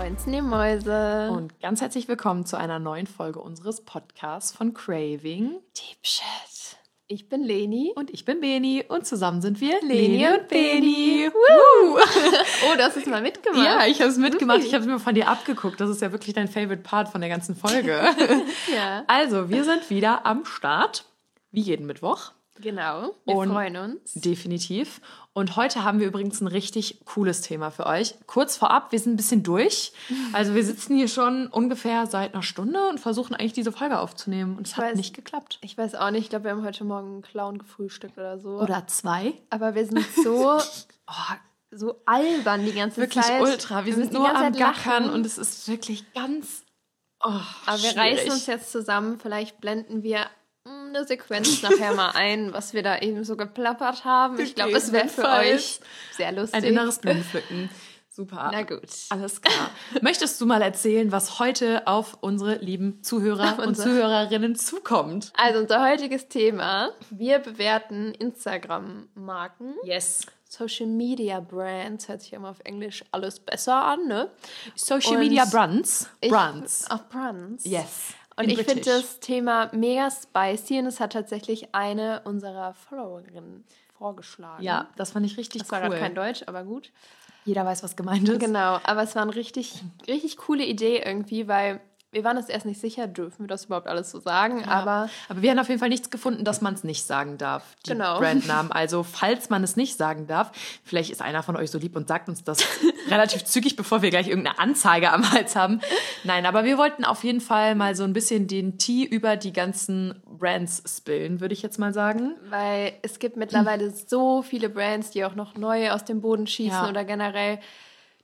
Moinsen, ihr Mäuse. Und ganz herzlich willkommen zu einer neuen Folge unseres Podcasts von Craving. Deep Shit. Ich bin Leni. Und ich bin Beni. Und zusammen sind wir Leni und Beni. Woo! oh, du hast es mal mitgemacht. Ja, ich habe es mitgemacht. Ich habe es mir von dir abgeguckt. Das ist ja wirklich dein Favorite Part von der ganzen Folge. ja. Also, wir sind wieder am Start. Wie jeden Mittwoch. Genau. Wir Und freuen uns. Definitiv. Und heute haben wir übrigens ein richtig cooles Thema für euch. Kurz vorab, wir sind ein bisschen durch. Also wir sitzen hier schon ungefähr seit einer Stunde und versuchen eigentlich diese Folge aufzunehmen. Und es hat weiß- nicht geklappt. Ich weiß auch nicht, ich glaube, wir haben heute Morgen einen Clown gefrühstückt oder so. Oder zwei. Aber wir sind so, oh, so albern die ganze Wirklich Zeit. ultra. Wir, sind müssen die nur am Gackern und es ist wirklich ganz. Oh, Aber wir schwierig. reißen uns jetzt zusammen. Vielleicht blenden wir eine Sequenz nachher mal ein, was wir da eben so geplappert haben. Ich glaube, es wäre für euch sehr lustig. Ein inneres Blumenpflücken. Super. Na gut. Alles klar. Möchtest du mal erzählen, was heute auf unsere lieben Zuhörer und Unser- Zuhörerinnen zukommt? Also unser heutiges Thema. Wir bewerten Instagram-Marken. Yes. Social Media Brands hört sich immer auf Englisch alles besser an, ne? Social Und Media Brands. Brands. Auch Brands. Yes. Und In ich finde das Thema mega spicy und es hat tatsächlich eine unserer Followerinnen vorgeschlagen. Ja, das fand ich richtig Das war cool. gerade kein Deutsch, aber gut. Jeder weiß, was gemeint ist. Genau, aber es war eine richtig, richtig coole Idee irgendwie, weil wir waren uns erst nicht sicher, dürfen wir das überhaupt alles so sagen, aber Aber wir haben auf jeden Fall nichts gefunden, dass man es nicht sagen darf, die Genau. Brandnamen. Also, falls man es nicht sagen darf, vielleicht ist einer von euch so lieb und sagt uns das relativ zügig, bevor wir gleich irgendeine Anzeige am Hals haben. Nein, aber wir wollten auf jeden Fall mal so ein bisschen den Tee über die ganzen Brands spillen, würde ich jetzt mal sagen. weil es gibt mittlerweile so viele Brands, die auch noch neu aus dem Boden schießen Ja. oder generell,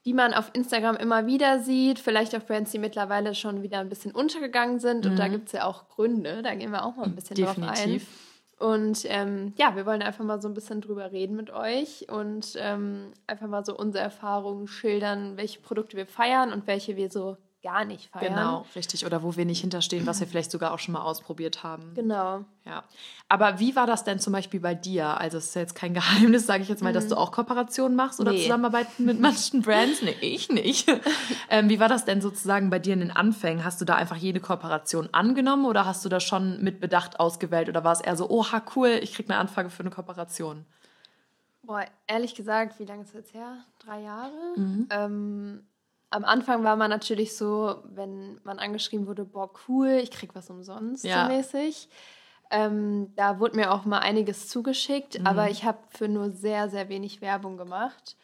die man auf Instagram immer wieder sieht. Vielleicht auch Brands, die mittlerweile schon wieder ein bisschen untergegangen sind. Und da gibt es ja auch Gründe. Da gehen wir auch mal ein bisschen drauf ein. Definitiv. Und ähm, ja, wir wollen einfach mal so ein bisschen drüber reden mit euch und ähm, einfach mal so unsere Erfahrungen schildern, welche Produkte wir feiern und welche wir so gar nicht feiern. Genau, richtig. Oder wo wir nicht hinterstehen, was wir vielleicht sogar auch schon mal ausprobiert haben. Genau. Ja. Aber wie war das denn zum Beispiel bei dir? Also es ist ja jetzt kein Geheimnis, sage ich jetzt mal, dass du auch Kooperationen machst oder Mhm. Nee. Zusammenarbeiten mit manchen Brands? Nee, ich nicht. ähm, wie war das denn sozusagen bei dir in den Anfängen? Hast du da einfach jede Kooperation angenommen oder hast du das schon mit Bedacht ausgewählt oder war es eher so, oha, cool, ich krieg eine Anfrage für eine Kooperation? Boah, ehrlich gesagt, wie lange ist das jetzt her? Drei Jahre? Mhm. Ähm, am Anfang war man natürlich so, wenn man angeschrieben wurde, boah, cool, ich krieg was umsonst, Ja. so mäßig. Ähm, da wurde mir auch mal einiges zugeschickt, Mhm. aber ich habe für nur sehr, sehr wenig Werbung gemacht.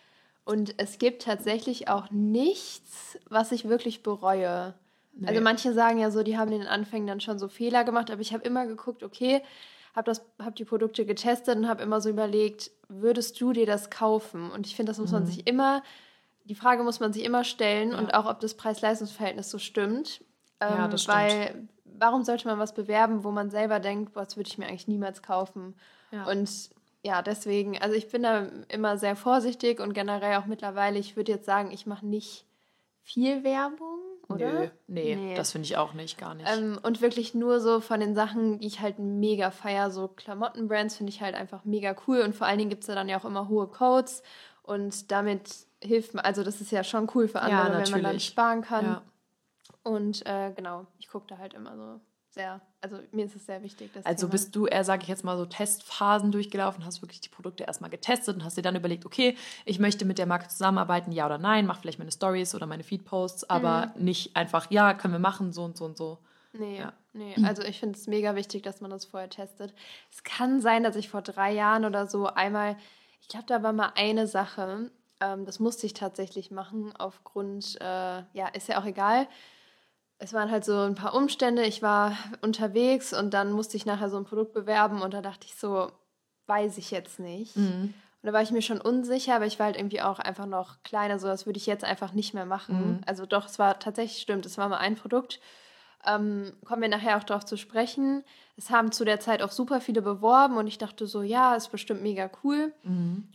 Und es gibt tatsächlich auch nichts, was ich wirklich bereue. Also manche sagen ja so, die haben in den Anfängen dann schon so Fehler gemacht, aber ich habe immer geguckt, okay, habe hab die Produkte getestet und habe immer so überlegt, würdest du dir das kaufen? Und ich finde, das muss Mhm. man sich immer, die Frage muss man sich immer stellen und auch, ob das Preis-Leistungs-Verhältnis so stimmt. Ja, Ähm, das stimmt. Weil, warum sollte man was bewerben, wo man selber denkt, boah, das würde ich mir eigentlich niemals kaufen? Ja. Und ja, deswegen, also ich bin da immer sehr vorsichtig und generell auch mittlerweile, ich würde jetzt sagen, ich mache nicht viel Werbung, oder? Nö, nee, Nee. das finde ich auch nicht, gar nicht. Ähm, und wirklich nur so von den Sachen, die ich halt mega feier, so Klamottenbrands finde ich halt einfach mega cool. Und vor allen Dingen gibt es da dann ja auch immer hohe Codes. Und damit hilft man, also das ist ja schon cool für andere, wenn man dann sparen kann. ja. Und äh, genau, ich gucke da halt immer so sehr, also mir ist es sehr wichtig. Das Also Thema. bist du eher, sage ich jetzt mal, so Testphasen durchgelaufen, hast wirklich die Produkte erstmal getestet und hast dir dann überlegt, okay, ich möchte mit der Marke zusammenarbeiten, ja oder nein, mach vielleicht meine Stories oder meine Feed-Posts, aber Mhm. nicht einfach, ja, können wir machen, so und so und so. Nee, Ja. nee. Also ich finde es mega wichtig, dass man das vorher testet. Es kann sein, dass ich vor drei Jahren oder so einmal, ich glaube, da war mal eine Sache, ähm, das musste ich tatsächlich machen, aufgrund, äh, ja, ist ja auch egal. Es waren halt so ein paar Umstände. Ich war unterwegs und dann musste ich nachher so ein Produkt bewerben und da dachte ich so, weiß ich jetzt nicht. Und da war ich mir schon unsicher, aber ich war halt irgendwie auch einfach noch kleiner, so das würde ich jetzt einfach nicht mehr machen. Also doch, es war tatsächlich stimmt, es war mal ein Produkt. Ähm, kommen wir nachher auch darauf zu sprechen. Es haben zu der Zeit auch super viele beworben und ich dachte so, ja, ist bestimmt mega cool.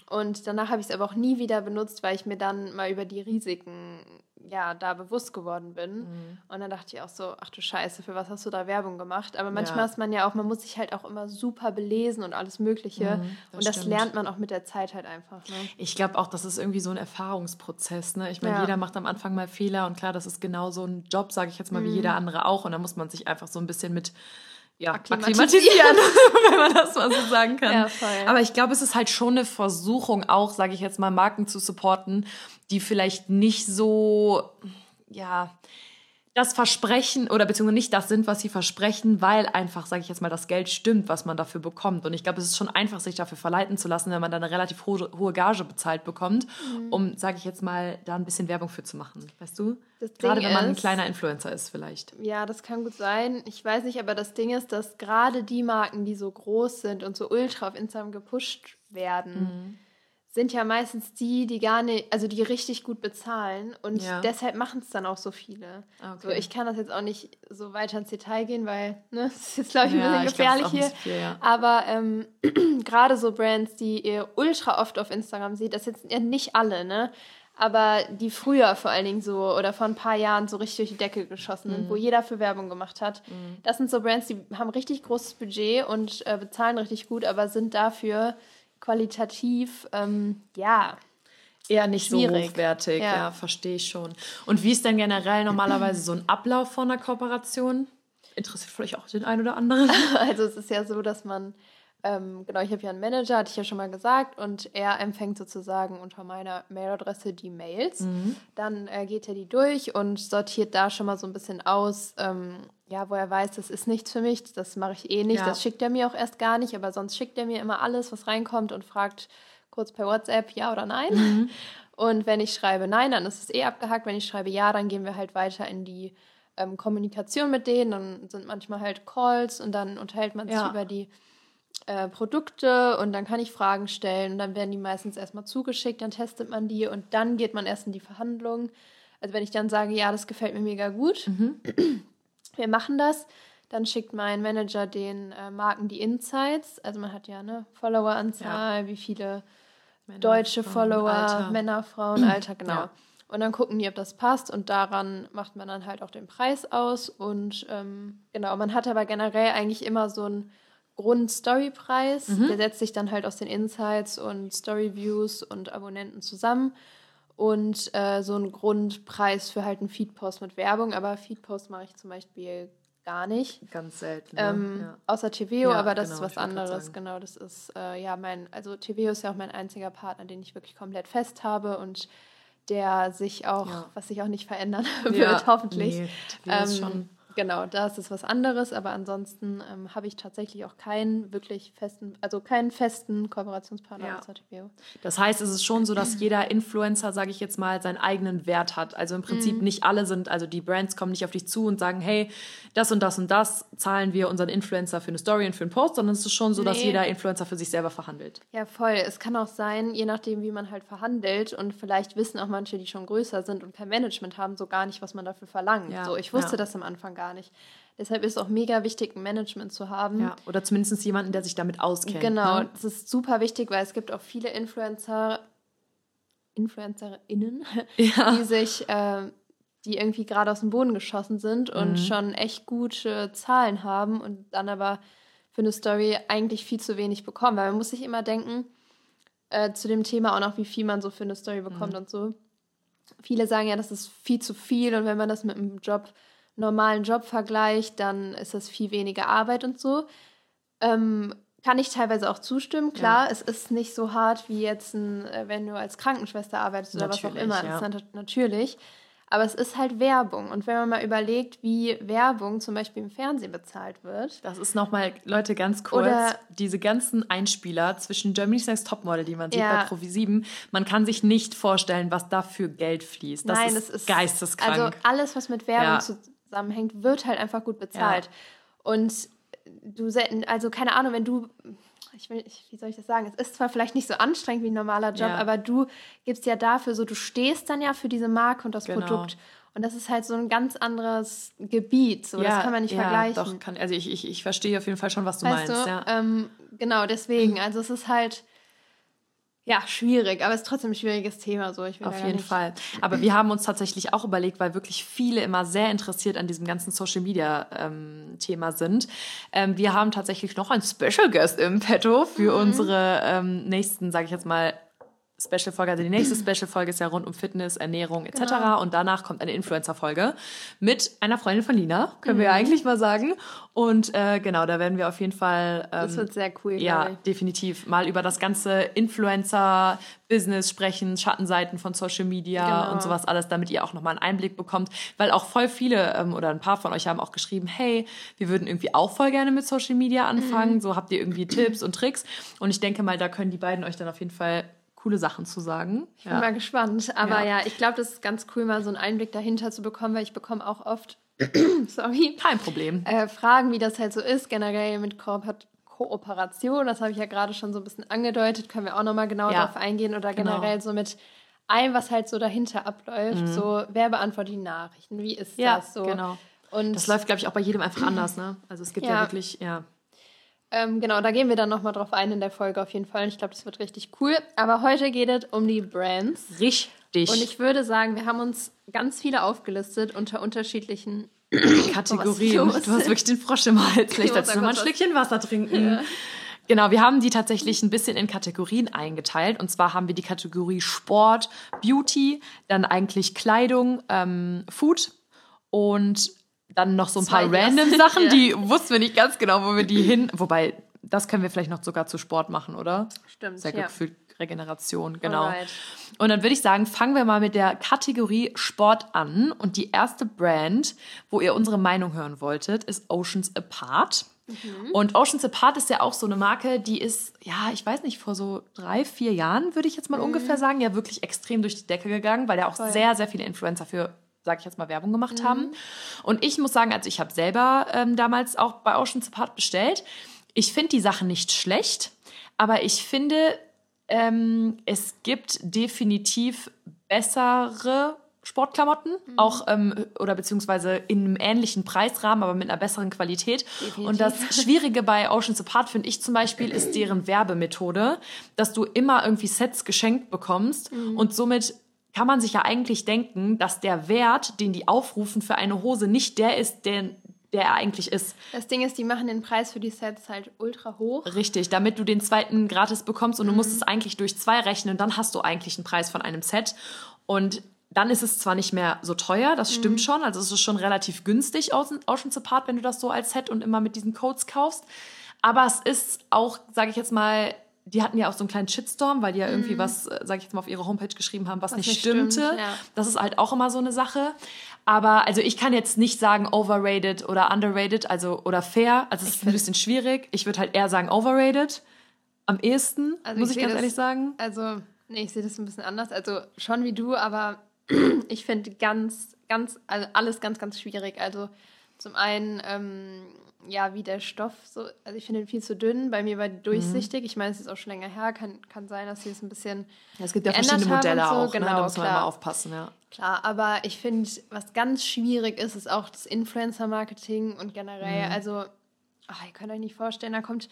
Und danach habe ich es aber auch nie wieder benutzt, weil ich mir dann mal über die Risiken ja, da bewusst geworden bin. Mhm. Und dann dachte ich auch so, ach du Scheiße, für was hast du da Werbung gemacht? Aber manchmal ja. ist man ja auch, man muss sich halt auch immer super belesen und alles Mögliche. Mhm, das und das stimmt. lernt man auch mit der Zeit halt einfach. Ne? Ich glaube auch, das ist irgendwie so ein Erfahrungsprozess. Ne? Ich meine, ja. jeder macht am Anfang mal Fehler und klar, das ist genau so ein Job, sage ich jetzt mal, mhm. wie jeder andere auch. Und da muss man sich einfach so ein bisschen mit ja, akklimatisieren, wenn man das mal so sagen kann. Ja, voll. Aber ich glaube, es ist halt schon eine Versuchung, auch, sage ich jetzt mal, Marken zu supporten, die vielleicht nicht so, ja, das Versprechen oder beziehungsweise nicht das sind, was sie versprechen, weil einfach, sage ich jetzt mal, das Geld stimmt, was man dafür bekommt. Und ich glaube, es ist schon einfach, sich dafür verleiten zu lassen, wenn man dann eine relativ hohe, hohe Gage bezahlt bekommt, mhm. um, sage ich jetzt mal, da ein bisschen Werbung für zu machen. Weißt du? Das gerade wenn man ist, ein kleiner Influencer ist, vielleicht. Ja, das kann gut sein. Ich weiß nicht, aber das Ding ist, dass gerade die Marken, die so groß sind und so ultra auf Instagram gepusht werden, mhm sind ja meistens die, die gar nicht, also die richtig gut bezahlen und ja. deshalb machen es dann auch so viele. Okay. So, ich kann das jetzt auch nicht so weiter ins Detail gehen, weil ne, das ist jetzt glaube ich ein ja, bisschen gefährlich hier. Viel, ja. Aber ähm, gerade so Brands, die ihr ultra oft auf Instagram seht, das jetzt ja nicht alle, ne? Aber die früher vor allen Dingen so oder vor ein paar Jahren so richtig durch die Decke geschossen sind, mhm. wo jeder für Werbung gemacht hat. Mhm. Das sind so Brands, die haben richtig großes Budget und äh, bezahlen richtig gut, aber sind dafür qualitativ, ähm, ja. Eher nicht schwierig. so hochwertig, ja. ja, verstehe ich schon. Und wie ist denn generell normalerweise so ein Ablauf von einer Kooperation? Interessiert vielleicht auch den einen oder anderen? Also es ist ja so, dass man ähm, genau, ich habe ja einen Manager, hatte ich ja schon mal gesagt, und er empfängt sozusagen unter meiner Mailadresse die Mails. Mhm. Dann äh, geht er die durch und sortiert da schon mal so ein bisschen aus, ähm, ja, wo er weiß, das ist nichts für mich, das mache ich eh nicht, ja. das schickt er mir auch erst gar nicht, aber sonst schickt er mir immer alles, was reinkommt und fragt kurz per WhatsApp ja oder nein. Mhm. Und wenn ich schreibe nein, dann ist es eh abgehakt. Wenn ich schreibe ja, dann gehen wir halt weiter in die ähm, Kommunikation mit denen. Dann sind manchmal halt Calls und dann unterhält man sich ja. über die äh, Produkte und dann kann ich Fragen stellen und dann werden die meistens erstmal zugeschickt, dann testet man die und dann geht man erst in die Verhandlung. Also wenn ich dann sage, ja, das gefällt mir mega gut, mhm. wir machen das, dann schickt mein Manager den äh, Marken die Insights. Also man hat ja eine Followeranzahl, ja. wie viele Männer, deutsche Frauen, Follower, Alter. Männer, Frauen, Alter, genau. Ja. Und dann gucken die, ob das passt und daran macht man dann halt auch den Preis aus. Und ähm, genau, man hat aber generell eigentlich immer so ein Grund-Story-Preis. Mhm. Der setzt sich dann halt aus den Insights und Story-Views und Abonnenten zusammen. Und äh, so ein Grundpreis für halt einen Feed-Post mit Werbung. Aber Feed-Post mache ich zum Beispiel gar nicht. Ganz selten. Ne? Ähm, ja. Außer TVO, ja, aber das genau, ist was anderes. Genau, das ist äh, ja mein, also TVO ist ja auch mein einziger Partner, den ich wirklich komplett fest habe und der sich auch, ja. was sich auch nicht verändern wird, hoffentlich. Nee, ähm, schon Genau, da ist es was anderes, aber ansonsten ähm, habe ich tatsächlich auch keinen wirklich festen, also keinen festen Kooperationspartner ja. außer TVO. Das heißt, es ist schon so, dass jeder Influencer, sage ich jetzt mal, seinen eigenen Wert hat. Also im Prinzip mhm. nicht alle sind, also die Brands kommen nicht auf dich zu und sagen, hey, das und das und das zahlen wir unseren Influencer für eine Story und für einen Post, sondern es ist schon so, nee. dass jeder Influencer für sich selber verhandelt. Ja, voll. Es kann auch sein, je nachdem, wie man halt verhandelt und vielleicht wissen auch manche, die schon größer sind und kein Management haben, so gar nicht, was man dafür verlangt. Ja. So, ich wusste ja. das am Anfang gar nicht. Deshalb ist es auch mega wichtig, ein Management zu haben. Ja, oder zumindest jemanden, der sich damit auskennt. Genau, ne? das ist super wichtig, weil es gibt auch viele Influencer, InfluencerInnen, ja. die sich, äh, die irgendwie gerade aus dem Boden geschossen sind und mhm. schon echt gute Zahlen haben und dann aber für eine Story eigentlich viel zu wenig bekommen. Weil man muss sich immer denken, äh, zu dem Thema auch noch, wie viel man so für eine Story bekommt mhm. und so. Viele sagen ja, das ist viel zu viel und wenn man das mit einem Job normalen Job vergleicht, dann ist das viel weniger Arbeit und so. Ähm, kann ich teilweise auch zustimmen. Klar, ja. es ist nicht so hart wie jetzt, ein, äh, wenn du als Krankenschwester arbeitest oder natürlich, was auch immer. Ja. Das ist natürlich. Aber es ist halt Werbung. Und wenn man mal überlegt, wie Werbung zum Beispiel im Fernsehen bezahlt wird. Das ist nochmal, Leute, ganz kurz, oder, diese ganzen Einspieler zwischen Germany's Next Topmodel, die man sieht ja. bei Provi7, man kann sich nicht vorstellen, was da für Geld fließt. Das Nein, ist, ist geisteskrank. Also alles, was mit Werbung ja. zu zusammenhängt, wird halt einfach gut bezahlt. Ja. Und du, also keine Ahnung, wenn du, ich will, wie soll ich das sagen? Es ist zwar vielleicht nicht so anstrengend wie ein normaler Job, ja. aber du gibst ja dafür so, du stehst dann ja für diese Marke und das genau. Produkt. Und das ist halt so ein ganz anderes Gebiet. So, ja, das kann man nicht ja, vergleichen. Doch, kann, also ich, ich, ich verstehe auf jeden Fall schon, was du weißt meinst. Du, ja. Ähm, genau, deswegen. Also es ist halt ja, schwierig, aber es ist trotzdem ein schwieriges Thema. So. Ich Auf jeden Fall. Aber wir haben uns tatsächlich auch überlegt, weil wirklich viele immer sehr interessiert an diesem ganzen Social Media ähm, Thema sind. Ähm, wir haben tatsächlich noch einen Special Guest im Petto für Mhm. unsere ähm, nächsten, sage ich jetzt mal, Special-Folge. Also die nächste Special-Folge ist ja rund um Fitness, Ernährung etc. Genau. Und danach kommt eine Influencer-Folge mit einer Freundin von Lina, können Mhm. wir eigentlich mal sagen. Und äh, genau, da werden wir auf jeden Fall ähm, Das wird sehr cool, ja, definitiv. Mal über das ganze Influencer-Business sprechen, Schattenseiten von Social Media Genau. und sowas alles, damit ihr auch nochmal einen Einblick bekommt. Weil auch voll viele ähm, oder ein paar von euch haben auch geschrieben, hey, wir würden irgendwie auch voll gerne mit Social Media anfangen. Mhm. So habt ihr irgendwie Tipps und Tricks. Und ich denke mal, da können die beiden euch dann auf jeden Fall coole Sachen zu sagen. Ich bin mal gespannt. Aber Ja. ja, ich glaube, das ist ganz cool, mal so einen Einblick dahinter zu bekommen, weil ich bekomme auch oft, sorry, Kein Problem. äh, Fragen, wie das halt so ist, generell mit Kooper Kooperation. Das habe ich ja gerade schon so ein bisschen angedeutet, können wir auch nochmal genau Ja, darauf eingehen oder genau. generell so mit allem, was halt so dahinter abläuft. So, wer beantwortet die Nachrichten? Wie ist Mhm. Ja, das so? genau. Und Das läuft, glaube ich, auch bei jedem einfach anders, ne? Also es gibt ja, Ja. wirklich, ja. Ähm, genau, da gehen wir dann nochmal drauf ein in der Folge auf jeden Fall. Und ich glaube, das wird richtig cool. Aber heute geht es um die Brands. Richtig. Und ich würde sagen, wir haben uns ganz viele aufgelistet unter unterschiedlichen Kategorien. Ist Du hast wirklich den Frosch im Hals. Vielleicht muss solltest du da mal ein Schlückchen Wasser trinken. Genau, wir haben die tatsächlich ein bisschen in Kategorien eingeteilt. Und zwar haben wir die Kategorie Sport, Beauty, dann eigentlich Kleidung, ähm, Food und dann noch so ein paar random erste, Sachen, die wussten wir nicht ganz genau, wo wir die hin. Wobei, das können wir vielleicht noch sogar zu Sport machen, oder? Stimmt, Sehr ja. gefühlt Regeneration, genau. Alright. Und dann würde ich sagen, fangen wir mal mit der Kategorie Sport an. Und die erste Brand, wo ihr unsere Meinung hören wolltet, ist Oceans Apart. Und Oceans Apart ist ja auch so eine Marke, die ist, ja, ich weiß nicht, vor so drei, vier Jahren, würde ich jetzt mal ungefähr sagen, ja wirklich extrem durch die Decke gegangen, weil ja auch Voll. sehr, sehr viele Influencer für sage ich jetzt mal, Werbung gemacht haben. Und ich muss sagen, also ich habe selber ähm, damals auch bei Oceans Apart bestellt. Ich finde die Sachen nicht schlecht, aber ich finde, ähm, es gibt definitiv bessere Sportklamotten, auch ähm, oder beziehungsweise in einem ähnlichen Preisrahmen, aber mit einer besseren Qualität. Und das Schwierige bei Oceans Apart finde ich zum Beispiel ist deren Werbemethode, dass du immer irgendwie Sets geschenkt bekommst und somit kann man sich ja eigentlich denken, dass der Wert, den die aufrufen für eine Hose, nicht der ist, der, der er eigentlich ist. Das Ding ist, die machen den Preis für die Sets halt ultra hoch. Richtig, damit du den zweiten gratis bekommst und du musst es eigentlich durch zwei rechnen, dann hast du eigentlich einen Preis von einem Set. Und dann ist es zwar nicht mehr so teuer, das stimmt schon, also es ist schon relativ günstig Ocean- Oceans Apart, wenn du das so als Set und immer mit diesen Codes kaufst. Aber es ist auch, sage ich jetzt mal, die hatten ja auch so einen kleinen Shitstorm, weil die ja irgendwie was, sage ich jetzt mal, auf ihre Homepage geschrieben haben, was, nicht nicht stimmte. stimmt, ja. Das ist halt auch immer so eine Sache. Aber also ich kann jetzt nicht sagen overrated oder underrated, also oder fair. Also es ist ein bisschen schwierig. Ich würde halt eher sagen overrated. Am ehesten, Also muss ich ich ganz das- ehrlich sagen. Also, nee, ich sehe das ein bisschen anders. Also schon wie du, aber ich finde ganz, ganz, also alles ganz, ganz schwierig. Also zum einen, ähm, ja, wie der Stoff so, also ich finde ihn viel zu dünn. Bei mir war die durchsichtig. Ich meine, es ist auch schon länger her. Kann, kann sein, dass sie es ein bisschen Ja, es gibt ja verschiedene Modelle so. auch. ne? Genau, Da muss man klar. immer aufpassen, ja. Klar, aber ich finde, was ganz schwierig ist, ist auch das Influencer-Marketing und generell, Mhm. also, ach, ihr könnt euch nicht vorstellen, da kommt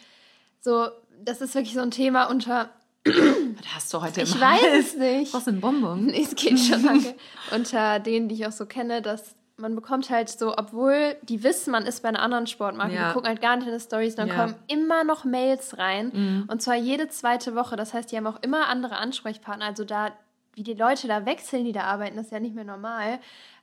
so, das ist wirklich so ein Thema unter, Da hast du heute ich im weiß Hals. es nicht. Was ein Bonbon. Nee, es geht schon, danke. Unter denen, die ich auch so kenne, dass man bekommt halt so, obwohl die wissen, man ist bei einer anderen Sportmarke, Ja. die gucken halt gar nicht in die Stories, dann Ja. kommen immer noch Mails rein. Mhm. Und zwar jede zweite Woche. Das heißt, die haben auch immer andere Ansprechpartner. Also da, wie die Leute da wechseln, die da arbeiten, ist ja nicht mehr normal.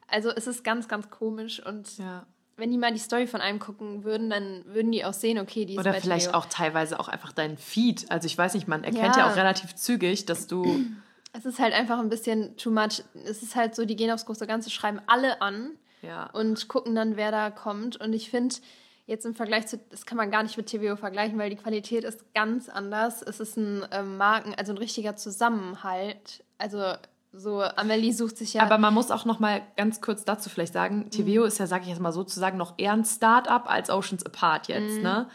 Also es ist ganz, ganz komisch. Und Ja. wenn die mal die Story von einem gucken würden, dann würden die auch sehen, okay, die ist Oder vielleicht Theo. auch teilweise auch einfach dein Feed. Also ich weiß nicht, man erkennt ja, Ja. auch relativ zügig, dass du. Es ist halt einfach ein bisschen too much. Es ist halt so, die gehen aufs große Ganze, schreiben alle an. Ja. und gucken dann, wer da kommt. Und ich finde, jetzt im Vergleich zu, das kann man gar nicht mit TVO vergleichen, weil die Qualität ist ganz anders. Es ist ein ähm, Marken, also ein richtiger Zusammenhalt. Also so, Amelie sucht sich ja. Aber man muss auch noch mal ganz kurz dazu vielleicht sagen, TVO ist ja, sage ich jetzt mal sozusagen, noch eher ein Start-up als Oceans Apart jetzt, Mhm. ne?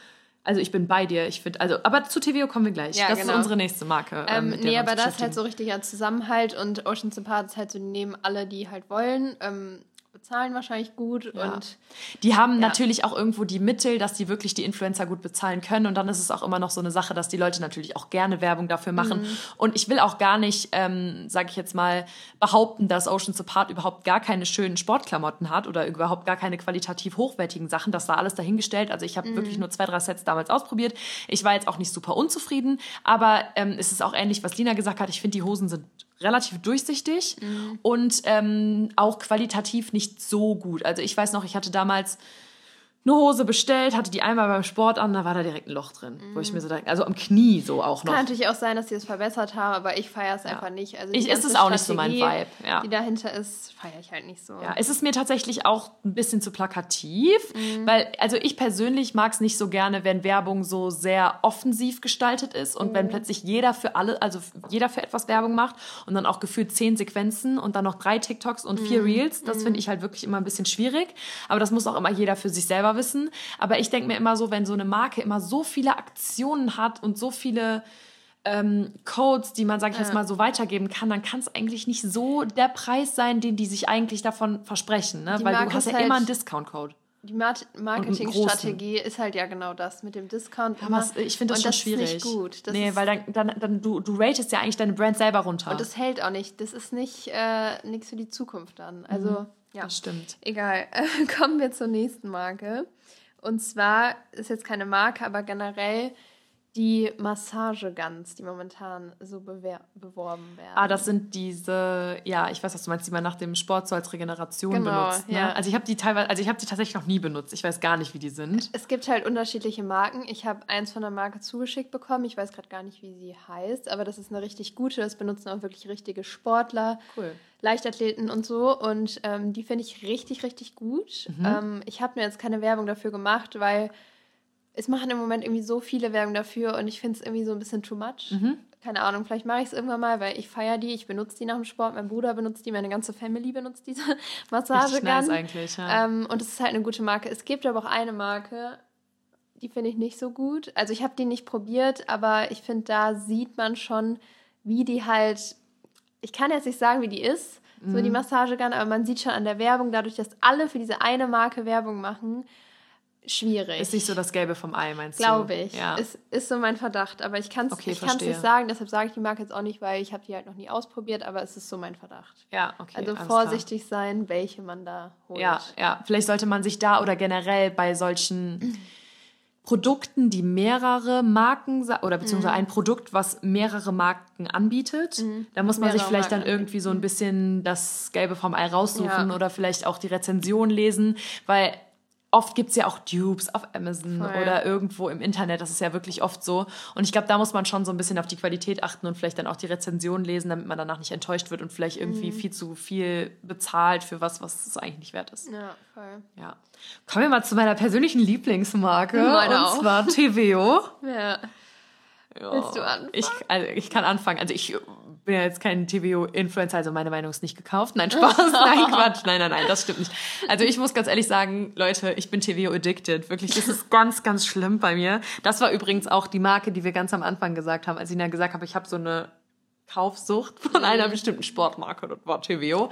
Also ich bin bei dir, ich finde, also, aber zu TVO kommen wir gleich. Ja, das genau. ist unsere nächste Marke. ähm, der nee, aber das ist halt so richtiger Zusammenhalt und Ocean's Apart ist halt so, nehmen alle, die halt wollen. Ähm, bezahlen wahrscheinlich gut Ja. und Die haben Ja. natürlich auch irgendwo die Mittel, dass die wirklich die Influencer gut bezahlen können. Und dann ist es auch immer noch so eine Sache, dass die Leute natürlich auch gerne Werbung dafür machen. Mhm. Und ich will auch gar nicht, ähm, sage ich jetzt mal, behaupten, dass Oceans Apart überhaupt gar keine schönen Sportklamotten hat oder überhaupt gar keine qualitativ hochwertigen Sachen. Das war alles dahingestellt. Also ich habe Mhm. wirklich nur zwei, drei Sets damals ausprobiert. Ich war jetzt auch nicht super unzufrieden, aber ähm, es ist auch ähnlich, was Lina gesagt hat. Ich finde, die Hosen sind relativ durchsichtig Mhm. und ähm, auch qualitativ nicht so gut. Also ich weiß noch, ich hatte damals eine Hose bestellt, hatte die einmal beim Sport an, da war da direkt ein Loch drin, wo ich mir so dachte, also am Knie so auch noch. Kann natürlich auch sein, dass sie es verbessert haben, aber ich feiere es einfach nicht. Also Ich- ist es auch nicht so mein Strategie, Vibe, ja. Die dahinter ist, feiere ich halt nicht so. Ja, es ist mir tatsächlich auch ein bisschen zu plakativ, weil, also ich persönlich mag es nicht so gerne, wenn Werbung so sehr offensiv gestaltet ist und wenn plötzlich jeder für alle, also jeder für etwas Werbung macht und dann auch gefühlt zehn Sequenzen und dann noch drei TikToks und vier Reels. Das finde ich halt wirklich immer ein bisschen schwierig. Aber das muss auch immer jeder für sich selber wissen. Aber ich denke mir immer so, wenn so eine Marke immer so viele Aktionen hat und so viele ähm, Codes, die man, sag ich jetzt mal, so weitergeben kann, dann kann es eigentlich nicht so der Preis sein, den die sich eigentlich davon versprechen. Ne? Die Weil Marke du hast ja halt- immer einen Discount-Code. Die Mar- Marketingstrategie ist halt ja genau das mit dem Discount. Immer. es- ich finde das Und schon das schwierig. Ist nicht gut. Das nee, weil dann, dann, dann du, du ratest ja eigentlich deine Brand selber runter. und das hält auch nicht. Das ist nicht äh, nichts für die Zukunft dann. Also, ja. das stimmt. Egal. Kommen wir zur nächsten Marke. Und zwar ist jetzt keine Marke, aber generell die Massageguns, die momentan so beworben werden. Ah, das sind diese, ja, ich weiß, was du meinst, die man nach dem Sport so als Regeneration Genau, benutzt. Ne? ja. Also ich habe die teilweise, also ich habe die tatsächlich noch nie benutzt. Ich weiß gar nicht, wie die sind. Es gibt halt unterschiedliche Marken. Ich habe eins von der Marke zugeschickt bekommen. Ich weiß gerade gar nicht, wie sie heißt, aber das ist eine richtig gute. Das benutzen auch wirklich richtige Sportler, Cool. Leichtathleten und so. Und ähm, die finde ich richtig, richtig gut. Mhm. Ähm, ich habe mir jetzt keine Werbung dafür gemacht, weil es machen im Moment irgendwie so viele Werbung dafür und ich finde es irgendwie so ein bisschen too much. Mhm. Keine Ahnung, vielleicht mache ich es irgendwann mal, weil ich feiere die. Ich benutze die nach dem Sport. Mein Bruder benutzt die, meine ganze Family benutzt diese Massagegun. nice eigentlich, ja. Ähm, und es ist halt eine gute Marke. Es gibt aber auch eine Marke, die finde ich nicht so gut. Also ich habe die nicht probiert, aber ich finde, da sieht man schon, wie die halt. Ich kann jetzt nicht sagen, wie die ist, so Mhm. die Massagegun, aber man sieht schon an der Werbung, dadurch, dass alle für diese eine Marke Werbung machen, schwierig. ist nicht so das Gelbe vom Ei, meinst Glaube du? ich. Ja. Ist, ist so mein Verdacht. Aber ich kann es Okay, ich nicht sagen, deshalb sage ich die Marke jetzt auch nicht, weil ich habe die halt noch nie ausprobiert, aber es ist so mein Verdacht. ja, okay. Also vorsichtig sein, welche man da holt. Klar. Ja, ja. Vielleicht sollte man sich da oder generell bei solchen Produkten, die mehrere Marken oder beziehungsweise Mhm. ein Produkt, was mehrere Marken anbietet, da muss man sich Mehrere vielleicht dann Marken irgendwie so ein bisschen das Gelbe vom Ei raussuchen Ja. oder vielleicht auch die Rezension lesen, weil oft gibt's ja auch Dupes auf Amazon Voll. oder irgendwo im Internet. Das ist ja wirklich oft so. Und ich glaube, da muss man schon so ein bisschen auf die Qualität achten und vielleicht dann auch die Rezension lesen, damit man danach nicht enttäuscht wird und vielleicht irgendwie Mhm. viel zu viel bezahlt für was, was es eigentlich nicht wert ist. Ja, voll. Ja. Kommen wir mal zu meiner persönlichen Lieblingsmarke. Meine und auch. zwar TVO. Ja. Ja. Willst du anfangen? Ich, also ich kann anfangen. Also ich bin ja jetzt kein TVO-Influencer, also meine Meinung ist nicht gekauft. Nein, Spaß. Nein, Quatsch. Nein, nein, nein, das stimmt nicht. Also ich muss ganz ehrlich sagen, Leute, ich bin TVO-addicted. Wirklich, das ist ganz, ganz schlimm bei mir. Das war übrigens auch die Marke, die wir ganz am Anfang gesagt haben, als ich Ihnen gesagt habe, ich habe so eine Kaufsucht von einer bestimmten Sportmarke. Das war TVO.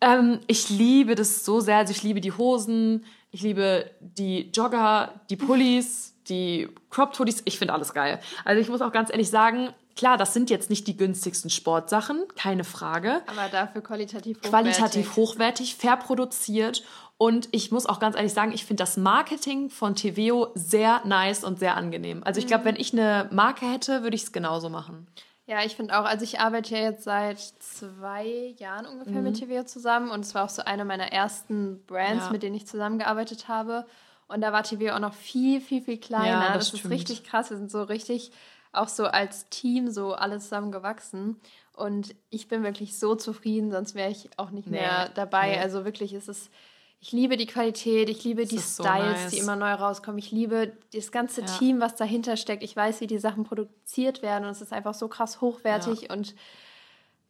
Ähm, ich liebe das so sehr. Also ich liebe die Hosen, ich liebe die Jogger, die Pullis, die Crop Hoodies. Ich finde alles geil. Also ich muss auch ganz ehrlich sagen, klar, das sind jetzt nicht die günstigsten Sportsachen, keine Frage. Aber dafür qualitativ hochwertig. Qualitativ hochwertig, fair produziert. Und ich muss auch ganz ehrlich sagen, ich finde das Marketing von TVO sehr nice und sehr angenehm. Also ich glaube, wenn ich eine Marke hätte, würde ich es genauso machen. Ja, ich finde auch, also ich arbeite ja jetzt seit zwei Jahren ungefähr mit TVO zusammen und es war auch so eine meiner ersten Brands, Ja. mit denen ich zusammengearbeitet habe. Und da war TVO auch noch viel, viel, viel kleiner. Ja, das das ist richtig krass. Wir sind so richtig auch so als Team so alle zusammen gewachsen. Und ich bin wirklich so zufrieden, sonst wäre ich auch nicht Nee, mehr dabei. nee. Also wirklich ist es. Ich liebe die Qualität, ich liebe die ist so Styles, nice. die immer neu rauskommen. Ich liebe das ganze Ja. Team, was dahinter steckt. Ich weiß, wie die Sachen produziert werden und es ist einfach so krass hochwertig. Und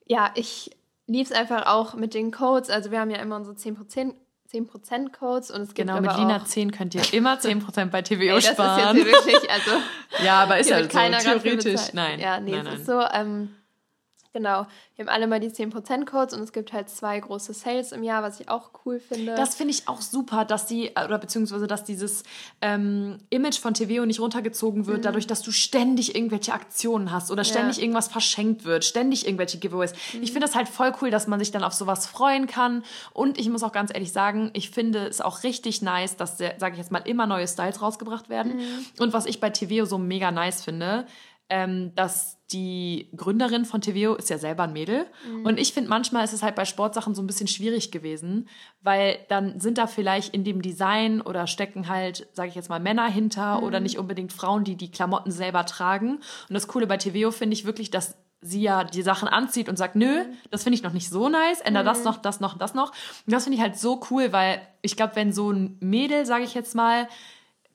ja, ich liebe es einfach auch mit den Codes. Also wir haben ja immer unsere 10%, 10% Codes und es gibt Genau, mit Lina auch, 10 könnt ihr immer 10% bei TVO Ey, das sparen. ist jetzt wirklich, also ja, aber ist ja wird so, theoretisch. Nein, Ja, nee, nein, es nein. ist so, ähm, Genau. Wir haben alle mal die 10% Codes und es gibt halt zwei große Sales im Jahr, was ich auch cool finde. Das finde ich auch super, dass die, oder beziehungsweise, dass dieses ähm, Image von TVO nicht runtergezogen wird, dadurch, dass du ständig irgendwelche Aktionen hast oder ständig Ja. irgendwas verschenkt wird, ständig irgendwelche Giveaways. Ich finde das halt voll cool, dass man sich dann auf sowas freuen kann. Und ich muss auch ganz ehrlich sagen, ich finde es auch richtig nice, dass, sage ich jetzt mal, immer neue Styles rausgebracht werden. Und was ich bei TVO so mega nice finde, ähm, dass die Gründerin von TVO ist ja selber ein Mädel. Und ich finde, manchmal ist es halt bei Sportsachen so ein bisschen schwierig gewesen, weil dann sind da vielleicht in dem Design oder stecken halt, sage ich jetzt mal, Männer hinter oder nicht unbedingt Frauen, die die Klamotten selber tragen. Und das Coole bei TVO finde ich wirklich, dass sie ja die Sachen anzieht und sagt, nö, das finde ich noch nicht so nice, änder das noch, das noch, das noch. Und das finde ich halt so cool, weil ich glaube, wenn so ein Mädel, sage ich jetzt mal,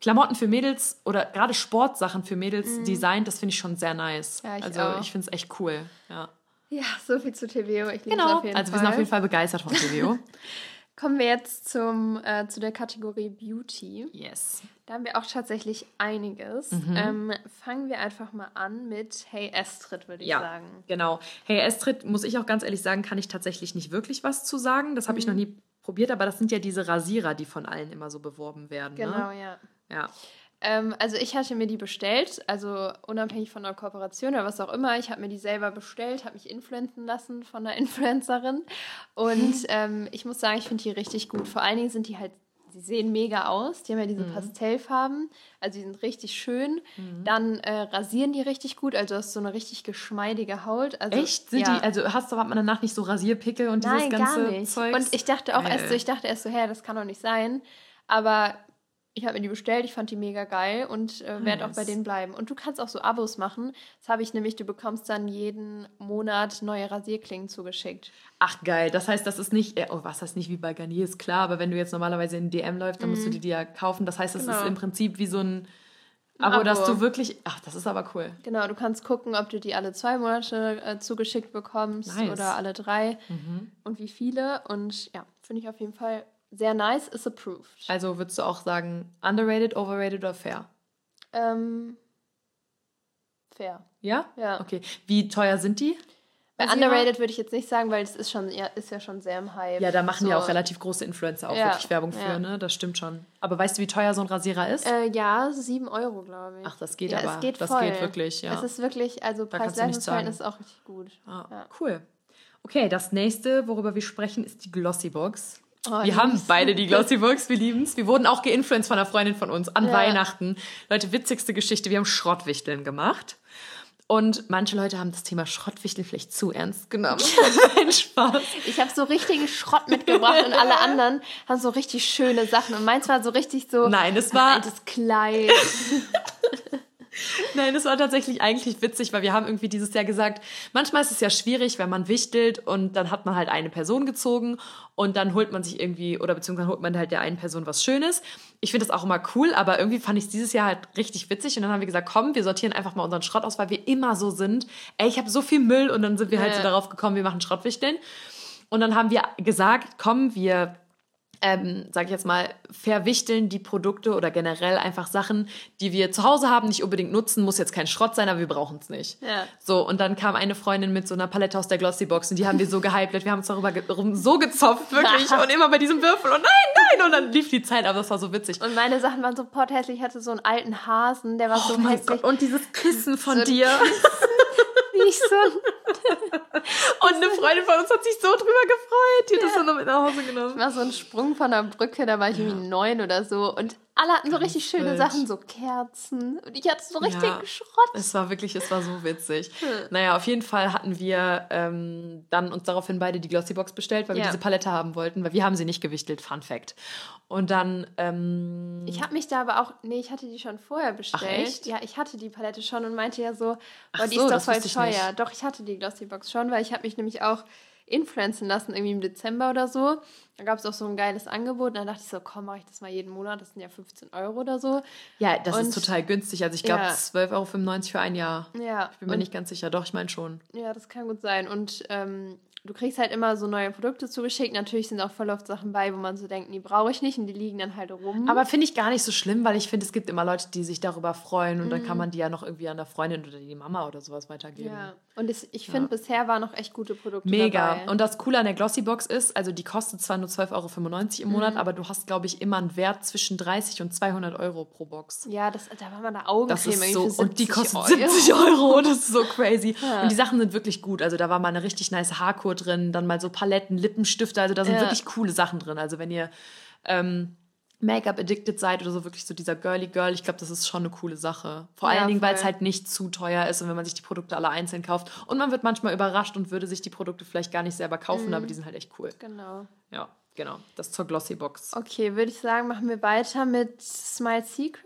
Klamotten für Mädels oder gerade Sportsachen für Mädels designt, das finde ich schon sehr nice. Ja, ich also auch. ich finde es echt cool. Ja. ja, so viel zu TVO. Ich liebe es Genau. auf jeden Also wir Fall. sind auf jeden Fall begeistert von TVO. Kommen wir jetzt zum, äh, zu der Kategorie Beauty. yes. Da haben wir auch tatsächlich einiges. Mhm. Ähm, fangen wir einfach mal an mit Hey Astrid, würde ich Ja, sagen. genau. Hey Astrid, muss ich auch ganz ehrlich sagen, kann ich tatsächlich nicht wirklich was zu sagen. Das habe ich noch Mhm. nie probiert, aber das sind ja diese Rasierer, die von allen immer so beworben werden. Genau, Ne? ja. Ja. Ähm, also ich hatte mir die bestellt, also unabhängig von einer Kooperation oder was auch immer. Ich habe mir die selber bestellt, habe mich influenzen lassen von einer Influencerin. Und ähm, ich muss sagen, ich finde die richtig gut. Vor allen Dingen sind die halt, die sehen mega aus. Die haben ja diese Mhm. Pastellfarben, also die sind richtig schön. Dann äh, rasieren die richtig gut, also du hast so eine richtig geschmeidige Haut. Also, Echt? Sind ja. die, also hast du, hat man danach nicht so Rasierpickel und dieses Nein, ganze gar nicht. Zeugs? Und ich dachte auch erst so, Geil. ich dachte erst so, hä, das kann doch nicht sein. Aber ich habe mir die bestellt, ich fand die mega geil und äh, werde auch bei Nice. denen bleiben. Und du kannst auch so Abos machen. Das habe ich nämlich, du bekommst dann jeden Monat neue Rasierklingen zugeschickt. Ach geil, das heißt, das ist nicht, äh, oh, was heißt nicht wie bei Garnier, ist klar, aber wenn du jetzt normalerweise in DM läufst, dann musst du dir die ja kaufen. Das heißt, das Mhm. Genau. ist im Prinzip wie so ein Ein Abo, dass du wirklich, ach, das ist aber cool. Genau, du kannst gucken, ob du die alle zwei Monate äh, zugeschickt bekommst Nice. Mhm. oder alle drei und wie viele. Und ja, finde ich auf jeden Fall sehr nice, is approved. Also würdest du auch sagen, underrated, overrated oder fair? Ähm, fair. Ja? Ja. Okay. Wie teuer sind die? Bei Rasierer? underrated würde ich jetzt nicht sagen, weil es ist schon ja, ist ja schon sehr im Hype. Ja, da machen ja So. auch relativ große Influencer auch Ja, wirklich Werbung für, ja. ne? Das stimmt schon. Aber weißt du, wie teuer so ein Rasierer ist? Äh, ja, 7 Euro, glaube ich. Ach, das geht ja, aber. Es geht das voll. geht wirklich, ja. Es ist wirklich, also Preis-Leistungs-Verhältnis ist auch richtig gut. Ah, Ja. Cool. Okay, das nächste, worüber wir sprechen, ist die Glossybox. Oh, wir haben beide die Glossybox, wir lieben es. Wir wurden auch geinfluenced von einer Freundin von uns an Ja. Weihnachten. Leute, witzigste Geschichte, wir haben Schrottwichteln gemacht. Und manche Leute haben das Thema Schrottwichteln vielleicht zu ernst genommen. Nein, Spaß. Ich habe so richtigen Schrott mitgebracht und alle anderen haben so richtig schöne Sachen. Und meins war so richtig so Nein, es ein war, altes Kleid. Nein, es war tatsächlich eigentlich witzig, weil wir haben irgendwie dieses Jahr gesagt, manchmal ist es ja schwierig, wenn man wichtelt und dann hat man halt eine Person gezogen und dann holt man sich irgendwie, oder beziehungsweise holt man halt der einen Person was Schönes. Ich finde das auch immer cool, aber irgendwie fand ich es dieses Jahr halt richtig witzig und dann haben wir gesagt, komm, wir sortieren einfach mal unseren Schrott aus, weil wir immer so sind. Ey, ich habe so viel Müll und dann sind wir halt Ja. so darauf gekommen, wir machen Schrottwichteln. Und dann haben wir gesagt, komm, wir ähm, sage ich jetzt mal, verwichteln die Produkte oder generell einfach Sachen, die wir zu Hause haben, nicht unbedingt nutzen, muss jetzt kein Schrott sein, aber wir brauchen es nicht. Ja. So, und dann kam eine Freundin mit so einer Palette aus der Glossybox und die haben wir so gehypt, wir haben uns darüber ge rum so gezopft, wirklich, und immer bei diesem Würfel und nein, nein, und dann lief die Zeit, aber das war so witzig. Und meine Sachen waren so potthässlich. Ich hatte so einen alten Hasen, der war so oh mein hässlich. Gott, und dieses Kissen von So dir. Wie ich so Und eine Freundin von uns hat sich so drüber gefreut, die hat das dann noch mit nach Hause genommen. war so ein Sprung von der Brücke, da war ich irgendwie neun oder so. Und alle hatten so richtig schöne wild. Sachen, so Kerzen. Und ich hatte so richtig Ja. Schrott. Es war wirklich, es war so witzig. Naja, auf jeden Fall hatten wir ähm, dann uns daraufhin beide die Glossybox bestellt, weil wir Ja. diese Palette haben wollten, weil wir haben sie nicht gewichtelt, Fun Fact. Und dann, ähm, Ich habe mich da aber auch, nee, ich hatte die schon vorher bestellt. echt? Ja, ich hatte die Palette schon und meinte ja so, Ach boah, die so, ist doch voll teuer. Doch, ich hatte die Glossybox schon, weil ich habe mich nämlich auch influenzen lassen, irgendwie im Dezember oder so. Da gab es auch so ein geiles Angebot. Und dann dachte ich so, komm, mache ich das mal jeden Monat. Das sind ja 15 Euro oder so. ja, das und- ist total günstig. Also ich glaube Ja. 12,95 Euro für ein Jahr. Ja, Ich bin mir und- nicht ganz sicher, doch, ich meine schon. Ja, das kann gut sein. Und ähm, du kriegst halt immer so neue Produkte zugeschickt. Natürlich sind auch voll oft Sachen bei, wo man so denkt, die brauche ich nicht und die liegen dann halt rum. Aber finde ich gar nicht so schlimm, weil ich finde, es gibt immer Leute, die sich darüber freuen und dann Mhm. kann man die ja noch irgendwie an der Freundin oder die Mama oder sowas weitergeben. ja. Und es, ich finde, bisher waren noch echt gute Produkte Mega. dabei. Und das Coole an der Glossybox ist, also die kostet zwar nur 12,95 Euro im Monat, Mhm. aber du hast, glaube ich, immer einen Wert zwischen 30 und 200 Euro pro Box. ja, das, da war mal eine Augencreme Das ist so, und die 70 kostet Euro. 70 Euro, das ist so crazy. Und die Sachen sind wirklich gut. Also da war mal eine richtig nice Haarkur drin, dann mal so Paletten, Lippenstifte, also da sind Ja. wirklich coole Sachen drin. Also wenn ihr ähm, Make-up-addicted seid oder so wirklich so dieser girly Girl, ich glaube, das ist schon eine coole Sache. Vor Ja, allen Dingen, weil es halt nicht zu teuer ist und wenn man sich die Produkte alle einzeln kauft. Und man wird manchmal überrascht und würde sich die Produkte vielleicht gar nicht selber kaufen, Mhm. aber die sind halt echt cool. Genau. Ja, genau. Das zur Glossy-Box. Okay, würde ich sagen, machen wir weiter mit Smile Secret.